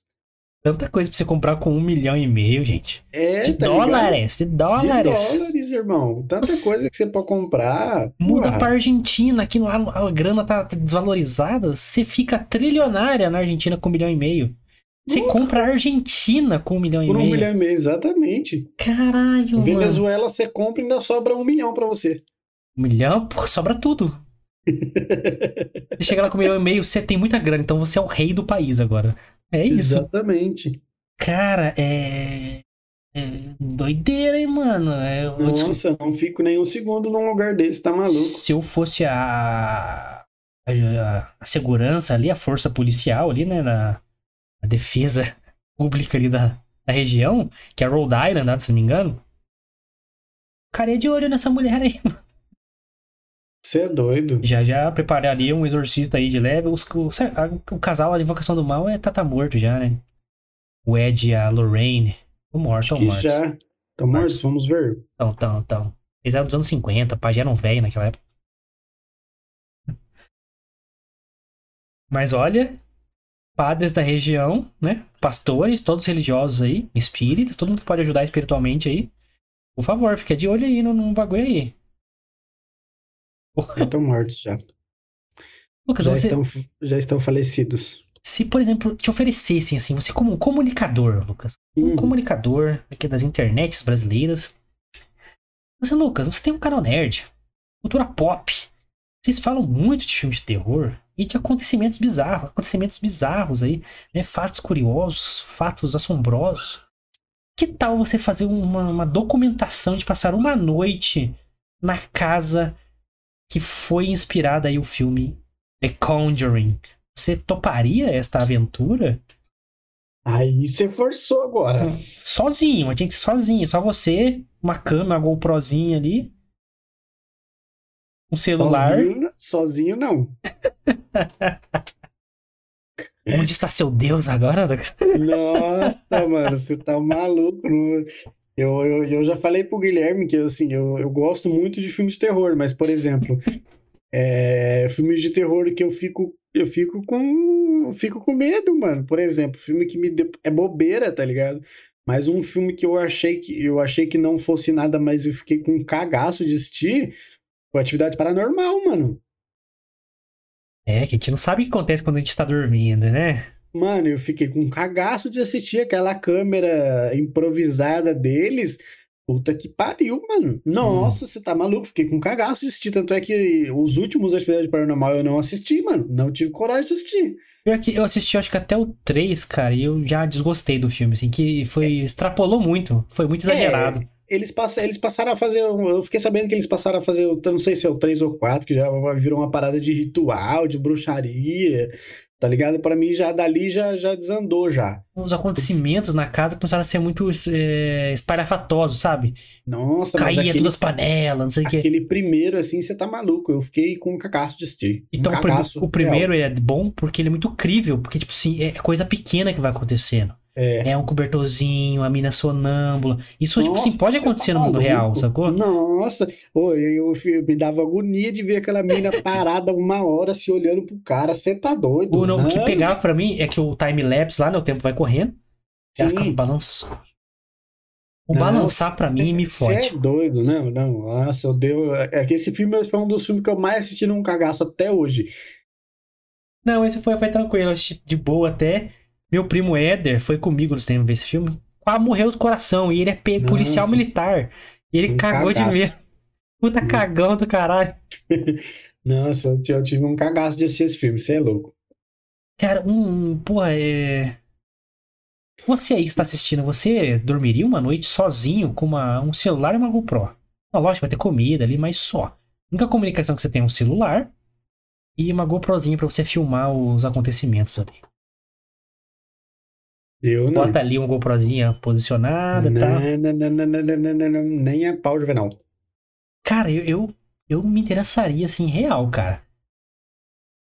Tanta coisa pra você comprar com um milhão e meio, gente. É, de tá dólares, de dólares. De dólares, irmão. Tanta Nossa. coisa que você pode comprar. Muda Ué. pra Argentina, aqui lá a grana tá desvalorizada. Você fica trilionária na Argentina com um milhão e meio. Você compra a Argentina com um milhão e meio. Por um milhão e meio, exatamente. Caralho, Venezuela, mano. você compra e ainda sobra um milhão pra você. Um milhão? Pô, sobra tudo. <laughs> você chega lá com um milhão e meio, você tem muita grana, então você é o rei do país agora. É isso. Exatamente. Cara, é. É doideira, hein, mano? É, Nossa, não fico nem um segundo num lugar desse, tá maluco? Se eu fosse a, a, a segurança ali, a força policial ali, né, na a defesa <laughs> pública ali da, da região, que é Rhode Island, né, se não me engano, ficaria de olho nessa mulher aí, <laughs> mano. Você é doido. Já já prepararia um exorcista aí de leve. Os, o, o casal a Invocação do Mal é tá, tá morto já, né? O Ed e a Lorraine. Estão mortos, estão mortos. já. Estão mortos, vamos ver. Estão, estão, estão. Eles eram dos anos 50, pá, já eram velhos naquela época. Mas olha, padres da região, né? Pastores, todos religiosos aí, espíritas, todo mundo que pode ajudar espiritualmente aí. Por favor, fica de olho aí no, no bagulho aí. Estão mortos já. Lucas, já, você... estão, já estão falecidos. Se, por exemplo, te oferecessem assim, você como um comunicador, Lucas, um hum. comunicador aqui das internets brasileiras. Você, Lucas, você tem um canal nerd, cultura pop. Vocês falam muito de filmes de terror e de acontecimentos bizarros, acontecimentos bizarros aí, né? Fatos curiosos, fatos assombrosos. Que tal você fazer uma, uma documentação de passar uma noite na casa que foi inspirada aí o filme The Conjuring. Você toparia esta aventura? Aí você forçou agora. Hum, sozinho, tinha que sozinho. Só você, uma câmera, uma GoProzinha ali. Um celular. Sozinho, sozinho não. Onde está seu Deus agora? Nossa, mano, você tá maluco. Eu, eu, eu já falei pro Guilherme que assim, eu, eu gosto muito de filmes de terror, mas, por exemplo, é, filmes de terror que eu fico, eu fico com. fico com medo, mano. Por exemplo, filme que me de, é bobeira, tá ligado? Mas um filme que eu achei que eu achei que não fosse nada, mas eu fiquei com um cagaço de assistir, foi atividade paranormal, mano. É, que a gente não sabe o que acontece quando a gente tá dormindo, né? Mano, eu fiquei com um cagaço de assistir aquela câmera improvisada deles Puta que pariu, mano. Nossa, Hum. você tá maluco? Fiquei com cagaço de assistir. Tanto é que os últimos Atividade Paranormal eu não assisti, mano. Não tive coragem de assistir. Pior que eu assisti, acho que até o 3, cara, e eu já desgostei do filme, assim, que foi. extrapolou muito. Foi muito exagerado. É, eles, eles passaram a fazer. um- Eu fiquei sabendo que eles passaram a fazer. Eu não sei se é o 3 ou 4, que já virou uma parada de ritual, de bruxaria. Tá ligado? Pra mim, já dali já, já desandou já. Os acontecimentos na casa começaram a ser muito é, espalhafatosos, sabe? Nossa, Caía aquele, todas as panelas, não sei o quê. aquele primeiro, assim, você tá maluco. Eu fiquei com um cagaço de assistir. Um Então o, prim- cagaço o primeiro é bom porque ele é muito crível, porque, tipo assim, é coisa pequena que vai acontecendo. É. É um cobertorzinho, a mina sonâmbula. Isso, tipo assim, Nossa, pode acontecer no mundo real, sacou? Nossa, Ô, eu, eu- me dava agonia de ver aquela mina <laughs> parada uma hora se olhando pro cara. Você tá doido? O, não, o que pegava pra mim é que o time-lapse lá, né, o tempo vai correndo, e ela sim. ficava balançando. O Não, balançar pra mim me Você fode. é doido, não, não. Nossa, eu deu. É que esse filme foi um dos filmes que eu mais assisti num cagaço até hoje. Não, esse foi, foi tranquilo, eu assisti de boa até. Meu primo Éder foi comigo no cinema ver esse filme. Quase morreu do coração. E ele é pe- Nossa. policial militar. E ele Um cagou de cagaço. medo. <laughs> Puta Hum. cagão do caralho. <laughs> Nossa, eu, tive um cagaço de assistir esse filme, você é louco. Cara, um. um- Porra, é. Você aí que está assistindo, você dormiria uma noite sozinho com uma, um celular e uma GoPro? Ah, lógico, vai ter comida ali, mas só. A única comunicação que você tem é um celular e uma GoProzinha pra você filmar os acontecimentos ali. Eu não. Bota ali uma GoProzinha posicionada e tal. Nem é pau juvenal. Cara, eu, eu, eu me interessaria, assim, real, cara.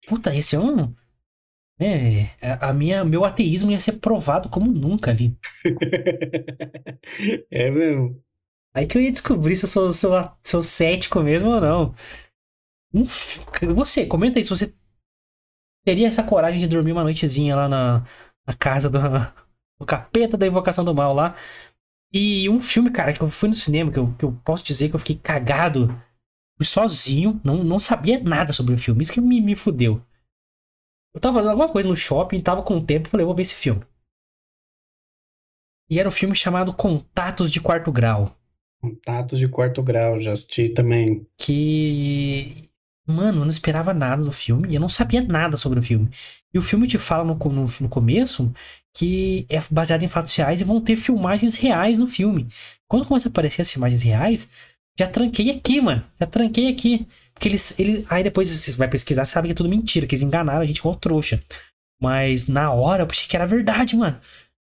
Puta, esse é um. Né, é, a minha, meu ateísmo ia ser provado como nunca ali. <laughs> é mesmo. Aí que eu ia descobrir se eu sou, sou sou cético mesmo ou não. Você, comenta aí se você teria essa coragem de dormir uma noitezinha lá na, na casa do, do capeta da invocação do mal lá. E um filme, cara, que eu fui no cinema, que eu, que eu posso dizer que eu fiquei cagado. Fui sozinho, não, não sabia nada sobre o filme. Isso que me, me fudeu. Eu tava fazendo alguma coisa no shopping, tava com tempo, falei, vou ver esse filme. E era um filme chamado Contatos de Quarto Grau. Contatos de quarto grau, já assisti também. que. Mano, eu não esperava nada do filme e eu não sabia nada sobre o filme. E o filme te fala no, no, no começo que é baseado em fatos reais e vão ter filmagens reais no filme. Quando começa a aparecer as filmagens reais, já tranquei aqui, mano. Já tranquei aqui. Porque eles. eles aí depois você vai pesquisar, sabe que é tudo mentira, que eles enganaram a gente igual trouxa. Mas na hora eu pensei que era verdade, mano.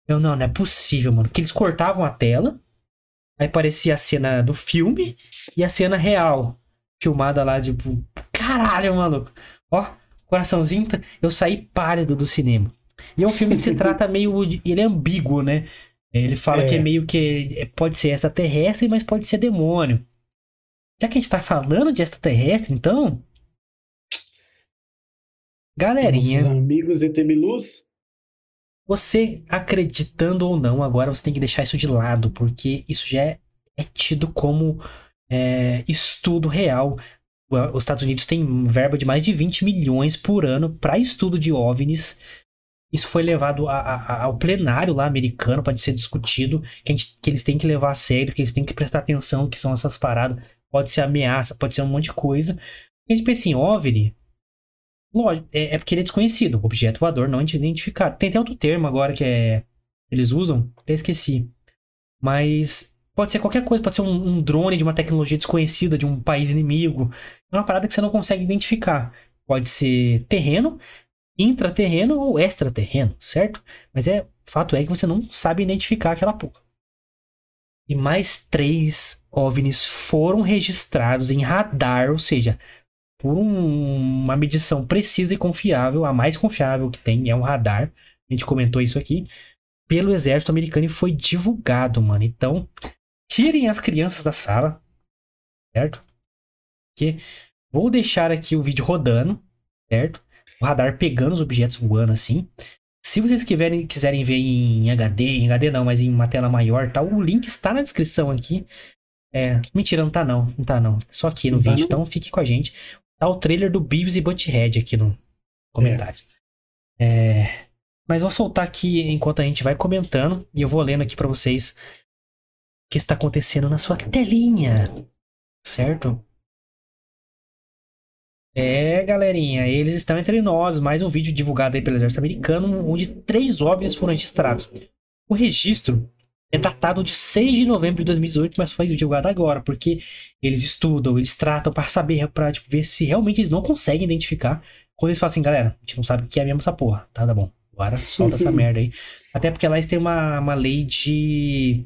Eu, não, não é possível, mano. Que eles cortavam a tela, aí aparecia a cena do filme e a cena real. Filmada lá, tipo, caralho, maluco. Ó, coraçãozinho, eu saí pálido do cinema. E é um filme que se trata meio. de- Ele é ambíguo, né? Ele fala É. que é meio que. Pode ser extraterrestre, mas pode ser demônio. Já que a gente tá falando de extraterrestre, então. Galerinha. Nossos amigos ET Bilus. Você acreditando ou não, agora você tem que deixar isso de lado, porque isso já é, é tido como é, estudo real. Os Estados Unidos têm verba de mais de 20 milhões por ano para estudo de OVNIs. Isso foi levado a- a- ao plenário lá americano para ser discutido, que, gente- que eles têm que levar a sério, que eles têm que prestar atenção, que são essas paradas. Pode ser ameaça, pode ser um monte de coisa. A gente pensa em OVNI, Lógico, é, é porque ele é desconhecido, objeto voador não identificado. Tem até outro termo agora que é. Eles usam, até esqueci. Mas pode ser qualquer coisa, pode ser um, um drone de uma tecnologia desconhecida de um país inimigo. É uma parada que você não consegue identificar. Pode ser terreno, intraterreno ou extraterreno, certo? Mas é fato é que você não sabe identificar aquela porra. E mais três OVNIs foram registrados em radar, ou seja, por um- uma medição precisa e confiável, a mais confiável que tem é um radar. A gente comentou isso aqui. Pelo exército americano e foi divulgado, mano. Então, tirem as crianças da sala, certo? Porque vou deixar aqui o vídeo rodando, certo? O radar pegando os objetos voando assim. Se vocês quiserem, quiserem ver em HD, em HD não, mas em uma tela maior, tá? O link está na descrição aqui. É, mentira, não tá não, não tá não. Só aqui no Não tá, vídeo, não? então fique com a gente. Tá o trailer do Beavis e Butthead aqui no comentários. É, mas vou soltar aqui enquanto a gente vai comentando e eu vou lendo aqui pra vocês que está acontecendo na sua telinha. Certo? É, galerinha, eles estão entre nós. Mais um vídeo divulgado aí pelo exército americano, onde três OVNIs foram registrados. O registro é datado de 6 de novembro de 2018, mas foi divulgado agora, porque eles estudam, eles tratam para saber, para tipo, ver se realmente eles não conseguem identificar. Quando eles falam assim, galera, a gente não sabe o que é mesmo essa porra, tá, tá bom. Agora solta essa <laughs> merda aí. Até porque lá eles têm uma, uma lei de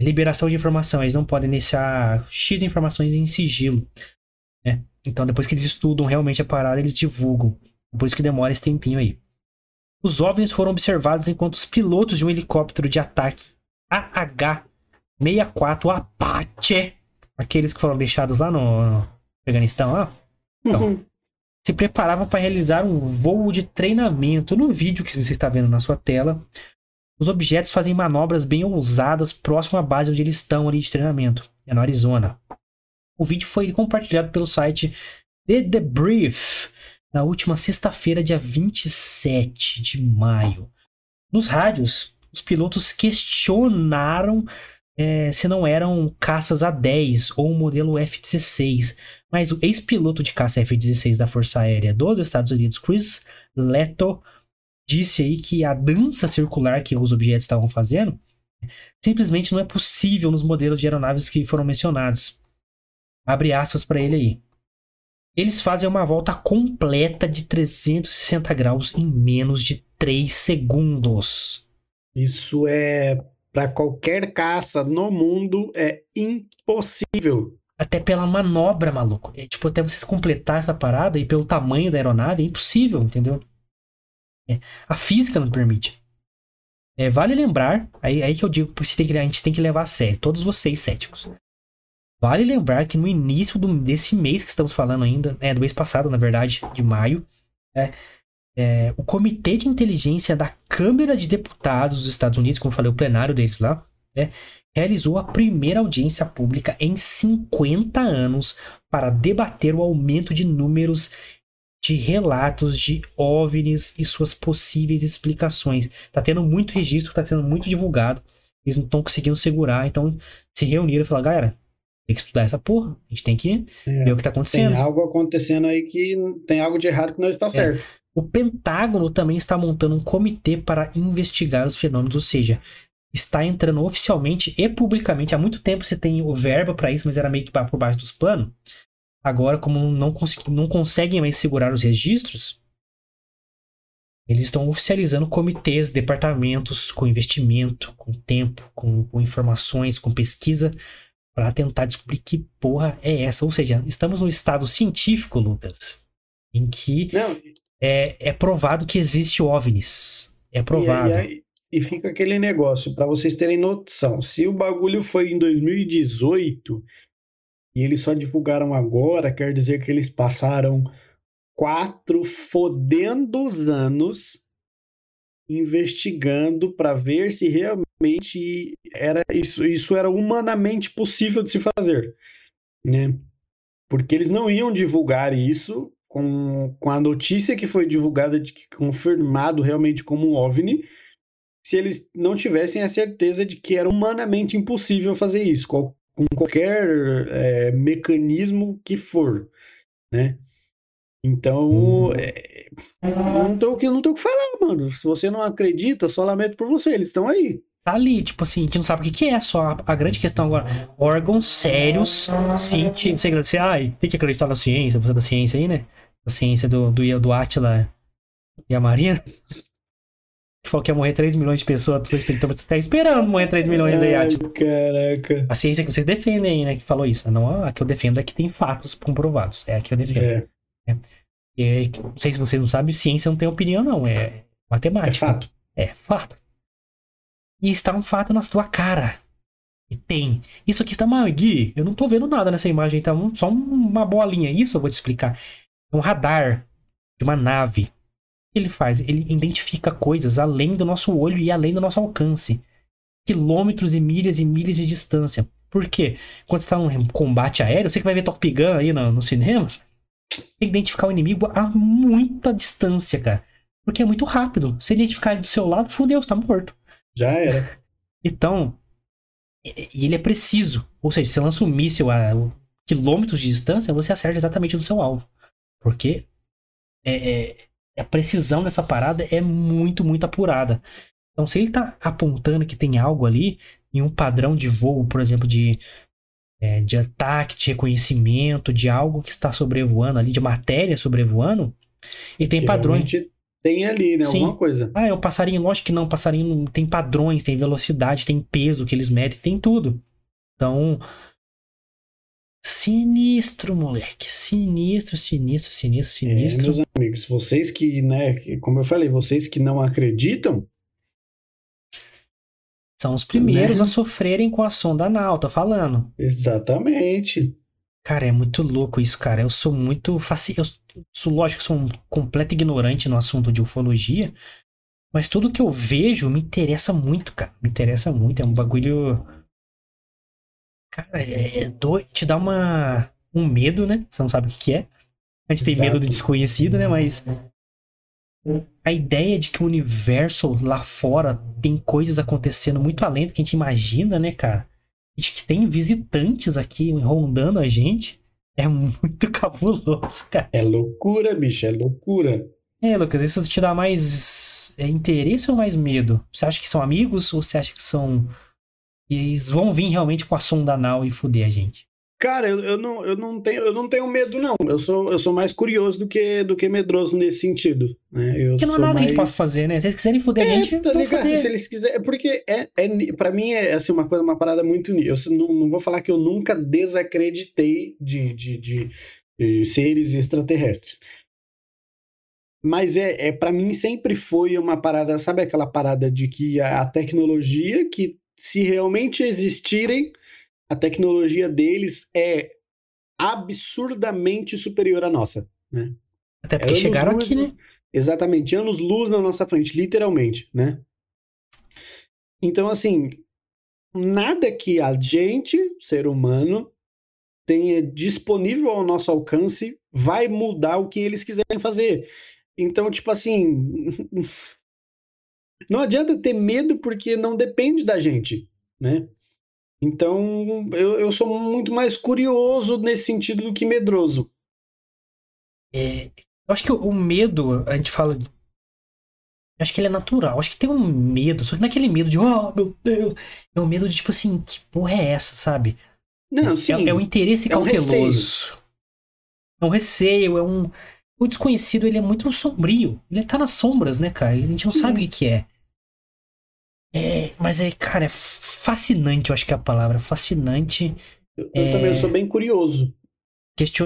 liberação de informação. Eles não podem deixar X informações em sigilo. Né? Então, depois que eles estudam realmente a parada, eles divulgam. Por isso que demora esse tempinho aí. Os OVNIs foram observados enquanto os pilotos de um helicóptero de ataque AH-64 Apache, aqueles que foram deixados lá no, no Afeganistão, lá, então, uhum. se preparavam para realizar um voo de treinamento. No vídeo que você está vendo na sua tela, os objetos fazem manobras bem ousadas próximo à base onde eles estão ali de treinamento, é no Arizona. O vídeo foi compartilhado pelo site The Debrief na última sexta-feira, dia 27 de maio. Nos rádios, os pilotos questionaram é, se não eram caças A-10 ou o modelo F-16. Mas o ex-piloto de caça F-16 da Força Aérea dos Estados Unidos, Chris Leto, disse aí que a dança circular que os objetos estavam fazendo simplesmente não é possível nos modelos de aeronaves que foram mencionados. Abre aspas para ele aí. Eles fazem uma volta completa de 360 graus em menos de 3 segundos. Isso é para qualquer caça no mundo é impossível. Até pela manobra, maluco. É, tipo, até você completar essa parada e pelo tamanho da aeronave é impossível, entendeu? É, a física não permite. É, vale lembrar, aí, aí que eu digo que a gente tem que levar a sério, todos vocês céticos. Vale lembrar que no início do, desse mês que estamos falando ainda, é do mês passado, na verdade, de maio, é, é, o Comitê de Inteligência da Câmara de Deputados dos Estados Unidos, como eu falei, o plenário deles lá, né, realizou a primeira audiência pública em 50 anos para debater o aumento de números de relatos de OVNIs e suas possíveis explicações. Tá tendo muito registro, tá tendo muito divulgado. Eles não estão conseguindo segurar, então se reuniram e falaram, galera, tem que estudar essa porra. A gente tem que é, ver o que tá acontecendo. Tem algo acontecendo aí que tem algo de errado que não está é. certo. O Pentágono também está montando um comitê para investigar os fenômenos, ou seja, está entrando oficialmente e publicamente. Há muito tempo você tem o verba para isso, mas era meio que por baixo dos planos. Agora, como não, não conseguem mais segurar os registros, eles estão oficializando comitês, departamentos com investimento, com tempo, com, com informações, com pesquisa, para tentar descobrir que porra é essa. Ou seja, estamos no estado científico, Lucas, em que é, é provado que existe OVNIs. É provado. E, aí, e fica aquele negócio, para vocês terem noção. Se o bagulho foi em 2018 e eles só divulgaram agora, quer dizer que eles passaram quatro fodendos anos investigando para ver se realmente era isso, isso era humanamente possível de se fazer, né? Porque eles não iam divulgar isso com, com a notícia que foi divulgada de que confirmado realmente como um OVNI, se eles não tivessem a certeza de que era humanamente impossível fazer isso, com qualquer é, mecanismo que for, né? Então, uhum. é, não que não tem o que falar, mano. Se você não acredita, só lamento por você. Eles estão aí. Tá ali, tipo assim, a gente não sabe o que, que é, só a, a grande questão agora. Órgãos sérios, científicos. Você, ai, tem que acreditar na ciência, você é da ciência aí, né? a ciência do, do, do Atila e a Marina. Que <laughs> falou que ia morrer 3 milhões de pessoas, então você tá esperando morrer 3 milhões aí, Atila. Caraca. A ciência que vocês defendem aí, né? Que falou isso. Não, a que eu defendo é que tem fatos comprovados. É a que eu defendo. É. É. E, não sei se você não sabe, ciência não tem opinião, não. É matemática. É fato. É fato. E está um fato na sua cara. E tem. Isso aqui está mal, Gui. Eu não tô vendo nada nessa imagem, tá? Só uma bolinha. Isso eu vou te explicar um radar de uma nave. O que ele faz? Ele identifica coisas além do nosso olho e além do nosso alcance. Quilômetros e milhas e milhas de distância. Por quê? Quando você está num combate aéreo, você que vai ver Top Gun aí no, nos cinemas, identificar o inimigo a muita distância, cara. Porque é muito rápido. Se ele identificar ele do seu lado, fudeu, você tá morto. Já era. Então, E ele é preciso. Ou seja, você lança um míssil a quilômetros de distância, você acerta exatamente no seu alvo. Porque é, é- a precisão dessa parada é muito, muito apurada. Então, se ele tá apontando que tem algo ali, em um padrão de voo, por exemplo, de, é, de ataque, de reconhecimento, de algo que está sobrevoando ali, de matéria sobrevoando, e tem Que padrões. Tem ali, né? Sim. Alguma coisa. Ah, é um passarinho, lógico que não, passarinho tem padrões, tem velocidade, tem peso que eles medem, tem tudo. Então. Sinistro, moleque. Sinistro, sinistro, sinistro, É, sinistro. meus amigos, vocês que, né, como eu falei, vocês que não acreditam, São os primeiros Né? a sofrerem com a sonda anal, tô falando. exatamente. Cara, é muito louco isso, cara. Eu sou muito faci... Eu sou, lógico que sou um completo ignorante no assunto de ufologia, mas tudo que eu vejo me interessa muito, cara. Me interessa muito. É um bagulho. Cara, é, é doido. Te dá uma... um medo, né? Você não sabe o que que é. A gente tem medo do Exato. desconhecido, né? Mas. A ideia de que o universo lá fora tem coisas acontecendo muito além do que a gente imagina, né, cara? De que tem visitantes aqui rondando a gente. É muito <laughs> cabuloso, cara. É loucura, bicho, é loucura. É, Lucas, isso te dá mais é, interesse ou mais medo? Você acha que são amigos ou você acha que são. que eles vão vir realmente com a sonda anal e fuder a gente? Cara, eu, eu não, eu, não tenho, eu não tenho medo, não. Eu sou, eu sou mais curioso do que, do que medroso nesse sentido. Né? Eu Porque não há nada que a gente mais- possa fazer, né? Se eles quiserem fuder a É, gente, tá ligado? fuder. Se eles quiserem. é Porque é, é, pra mim é assim, uma coisa, uma parada muito. Eu não, não vou falar que eu nunca desacreditei de, de, de, de seres extraterrestres. Mas é, é para mim sempre foi uma parada, sabe aquela parada de que a, a tecnologia, que se realmente existirem, a tecnologia deles é absurdamente superior à nossa. Até porque anos chegaram luz aqui, né? Exatamente, anos luz na nossa frente, literalmente, né? Então, assim, nada que a gente, ser humano, tenha disponível ao nosso alcance vai mudar o que eles quiserem fazer. Então, tipo assim, <laughs> não adianta ter medo porque não depende da gente, né? Então, eu, eu sou muito mais curioso nesse sentido do que medroso. É, eu acho que o, o medo, a gente fala. acho que ele é natural. Acho que tem um medo, só que não é aquele medo de, oh meu Deus. É um medo de tipo assim, que porra é essa, sabe? Não, É- sim. É, um interesse é um cauteloso. É um receio, é um. O desconhecido, ele é muito sombrio. Ele tá nas sombras, né, cara? A gente não Sim. sabe o que é. É, mas é, cara, é fascinante, eu acho que é a palavra. Fascinante. Eu, eu também sou bem curioso.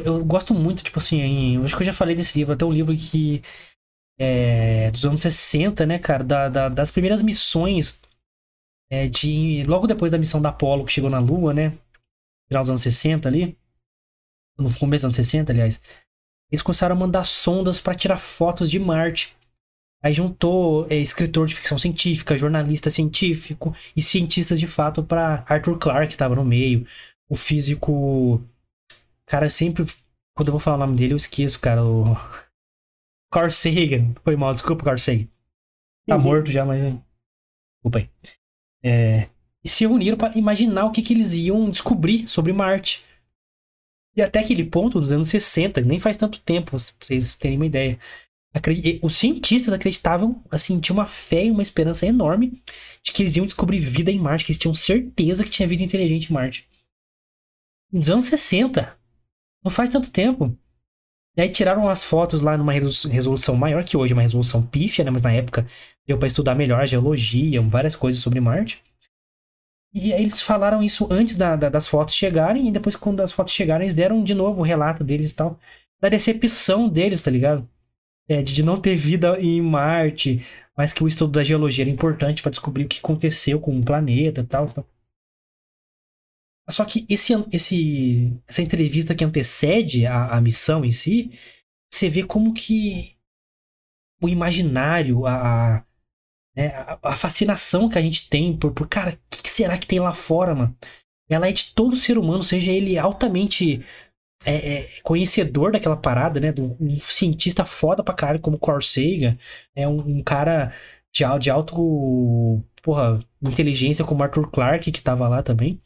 Eu gosto muito, tipo assim, em- eu acho que eu já falei desse livro, até um livro que é dos anos 60, né, cara, da, da- das primeiras missões é, de logo depois da missão da Apollo que chegou na Lua, né, final dos anos 60 ali, no começo dos anos 60, aliás, eles começaram a mandar sondas para tirar fotos de Marte. Aí juntou é, escritor de ficção científica, jornalista científico e cientistas de fato para Arthur Clarke que tava no meio, o físico Cara, sempre. Quando eu vou falar o nome dele, eu esqueço, cara. O. <laughs> Carl Sagan. Foi mal, desculpa, Carl Sagan. Tá Uhum. morto já, mas. Desculpa aí. É, E se reuniram pra imaginar o que, que eles iam descobrir sobre Marte. E até aquele ponto, dos anos 60, nem faz tanto tempo, pra vocês terem uma ideia. Os cientistas acreditavam, assim, tinha uma fé e uma esperança enorme de que eles iam descobrir vida em Marte, que eles tinham certeza que tinha vida inteligente em Marte. Nos anos 60. Não faz tanto tempo. E aí tiraram as fotos lá numa resolu- resolução maior, que hoje uma resolução pífia, né? Mas na época deu pra estudar melhor a geologia, várias coisas sobre Marte. E eles falaram isso antes da- da- das fotos chegarem, e depois, quando as fotos chegaram, eles deram de novo o relato deles e tal. Da decepção deles, tá ligado? É, de não ter vida em Marte, mas que o estudo da geologia era importante pra descobrir o que aconteceu com o planeta e tal. tal. Só que esse, esse, essa entrevista que antecede a, a missão em si, você vê como que o imaginário, a, a, né, a fascinação que a gente tem por, por cara, o que, que será que tem lá fora, mano? Ela é de todo ser humano, seja ele altamente é, é, conhecedor daquela parada, né? Do, um cientista foda pra caralho, como Carl Sagan, é um, um cara de, de alto, porra, inteligência, como Arthur Clarke, que tava lá também.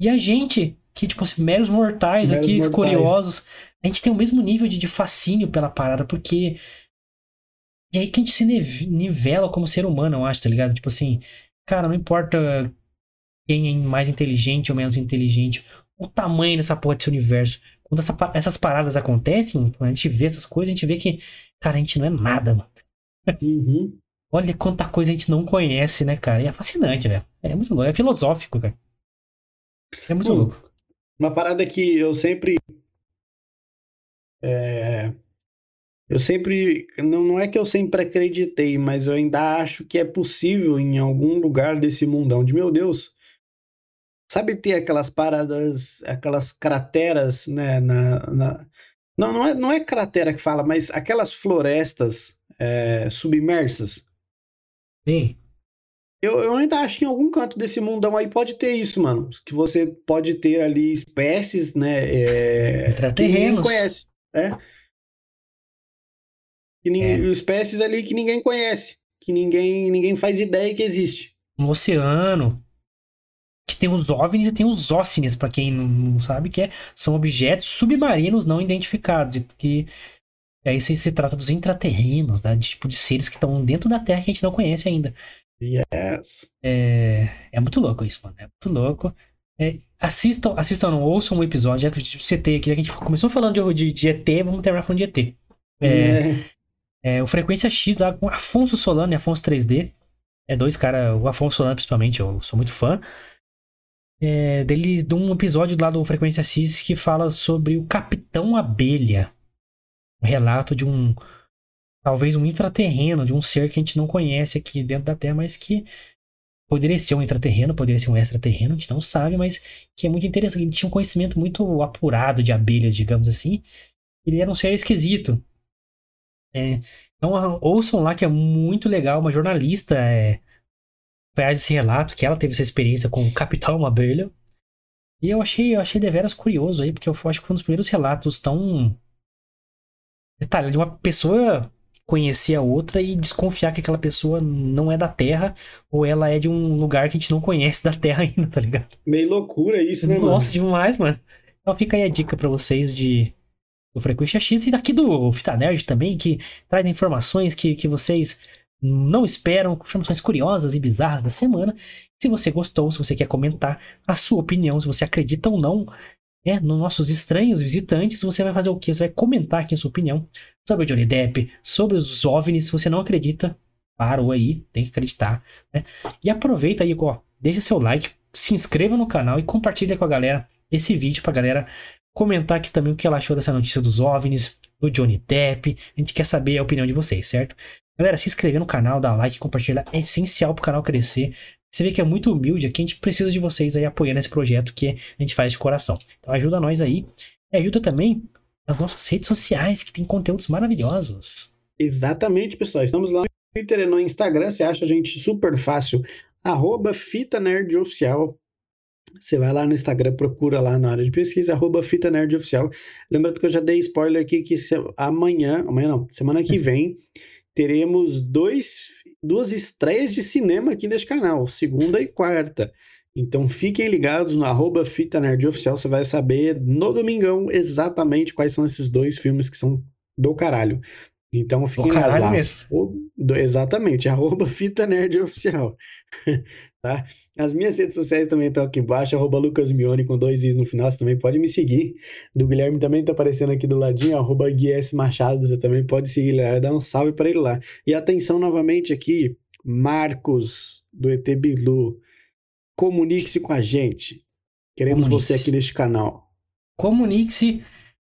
E a gente, que, tipo assim, meros mortais Meros aqui, mortais. curiosos, a gente tem o mesmo nível de, de fascínio pela parada, porque. E aí que a gente se nive- nivela como ser humano, eu acho, tá ligado? Tipo assim, cara, não importa quem é mais inteligente ou menos inteligente, o tamanho dessa porra desse universo. Quando essa essas paradas acontecem, quando a gente vê essas coisas, a gente vê que, cara, a gente não é nada, mano. Uhum. Olha quanta coisa a gente não conhece, né, cara? E é fascinante, velho. É muito louco, é filosófico, cara. É muito louco. Uma parada que eu sempre. é, eu sempre. Não, não é que eu sempre acreditei, mas eu ainda acho que é possível em algum lugar desse mundão de meu Deus. Sabe ter aquelas paradas, aquelas crateras, né? Na, na- Não, não é, não é cratera que fala, mas aquelas florestas é, submersas. Sim. Eu, eu ainda acho que em algum canto desse mundão aí pode ter isso, mano. Que você pode ter ali espécies, né? É, que ninguém conhece. É. Que É. Espécies ali que ninguém conhece. Que ninguém, ninguém faz ideia que existe. No oceano. Que tem os OVNIs e tem os óssenes, pra quem não- sabe, que é, são objetos submarinos não identificados. Que aí se, se trata dos intraterrenos, né? De, tipo de seres que estão dentro da Terra que a gente não conhece ainda. Yes. É, é muito louco isso, mano. É muito louco. É, assistam, assistam, não, ouçam um episódio. Já que eu citei aqui, a gente começou falando de, de, de ET, vamos terminar falando de ET. É, É. é, o Frequência X lá com Afonso Solano e Afonso 3D. É dois caras, o Afonso Solano principalmente, eu sou muito fã. É, dele, de um episódio lá do Frequência X que fala sobre o Capitão Abelha. Um relato de um. Talvez um intraterreno, de um ser que a gente não conhece aqui dentro da Terra, mas que poderia ser um intraterreno, poderia ser um extraterreno, a gente não sabe, mas que é muito interessante. Ele tinha um conhecimento muito apurado de abelhas, digamos assim. Ele era um ser esquisito. É, então ouçam lá que é muito legal. Uma jornalista é, faz esse relato que ela teve essa experiência com o Capitão Abelha. E eu achei, eu achei deveras curioso aí, porque eu acho que foi um dos primeiros relatos tão. Detalhe, de uma pessoa conhecer a outra e desconfiar que aquela pessoa não é da Terra ou ela é de um lugar que a gente não conhece da Terra <laughs> ainda, tá ligado? Meio loucura isso, né, Nossa, demais, mano. Então fica aí a dica pra vocês de do Frequência X e daqui do Fita Nerd também, que traz informações que, que vocês não esperam, informações curiosas e bizarras da semana. Se você gostou, se você quer comentar a sua opinião, se você acredita ou não né, nos nossos estranhos visitantes, você vai fazer o quê? Você vai comentar aqui a sua opinião sobre o Johnny Depp, sobre os OVNIs. Se você não acredita, parou aí, tem que acreditar. Né? E aproveita aí, ó, deixa seu like, se inscreva no canal e compartilha com a galera esse vídeo pra galera comentar aqui também o que ela achou dessa notícia dos OVNIs, do Johnny Depp. A gente quer saber a opinião de vocês, certo? Galera, se inscrever no canal, dar like, compartilhar é essencial pro canal crescer. Você vê que é muito humilde aqui, a gente precisa de vocês aí apoiando esse projeto que a gente faz de coração. Então ajuda nós aí. E ajuda também as nossas redes sociais, que tem conteúdos maravilhosos. Exatamente, pessoal. Estamos lá no Twitter e no Instagram. Você acha a gente super fácil. Arroba Fita Nerd Oficial. Você vai lá no Instagram, procura lá na área de pesquisa, arroba Fita Nerd Oficial. Lembrando que eu já dei spoiler aqui que se- amanhã, amanhã não, semana que <laughs> vem, teremos dois, duas estreias de cinema aqui neste canal, segunda e quarta. Então fiquem ligados no arroba Fita Nerd Oficial, você vai saber no domingão exatamente quais são esses dois filmes que são do caralho. Então fiquem ligados lá. mesmo. O- do- exatamente, <laughs> arroba Fita Nerd Oficial. Tá? As minhas redes sociais também estão aqui embaixo, arroba Lucas Mione com dois i's no final, você também pode me seguir. Do Guilherme também tá aparecendo aqui do ladinho, arroba Gui S. Machado, você também pode seguir lá, dá um salve para ele lá. E atenção novamente aqui, Marcos, do ET Bilu, comunique-se com a gente. Queremos você aqui neste canal. Comunique-se,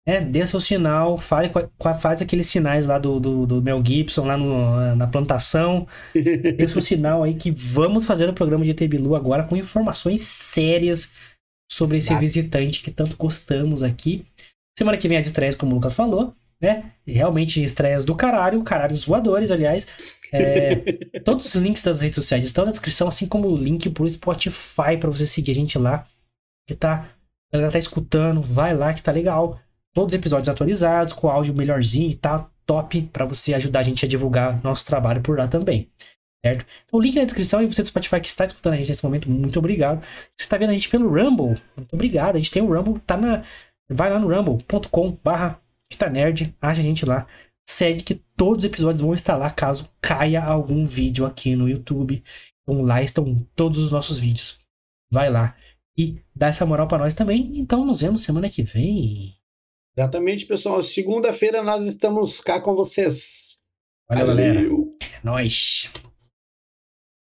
né, dê seu sinal, fale, faz aqueles sinais lá do, do, do Mel Gibson lá no- na plantação. <laughs> Dê seu sinal aí que vamos fazer o programa de ET Bilu agora com informações sérias sobre esse Exato. visitante que tanto gostamos aqui. Semana que vem as estreias, como o Lucas falou, né? Realmente estreias do caralho, caralhos voadores, aliás. É, <laughs> todos os links das redes sociais estão na descrição, assim como o link pro Spotify para você seguir a gente lá. Que tá, a galera tá escutando, vai lá que tá legal. Todos os episódios atualizados, com áudio melhorzinho e tá top para você ajudar a gente a divulgar nosso trabalho por lá também. Certo? Então, link na descrição e você do Spotify que está escutando a gente nesse momento, muito obrigado. Você está vendo a gente pelo Rumble, muito obrigado. A gente tem o Rumble, tá na. Vai lá no rumble.com barra nerd, acha a gente lá. Segue que todos os episódios vão estar lá caso caia algum vídeo aqui no YouTube. Então lá estão todos os nossos vídeos. Vai lá e dá essa moral para nós também. Então nos vemos semana que vem. Exatamente, pessoal. Segunda-feira nós estamos cá com vocês. Valeu, Valeu. galera. É nóis.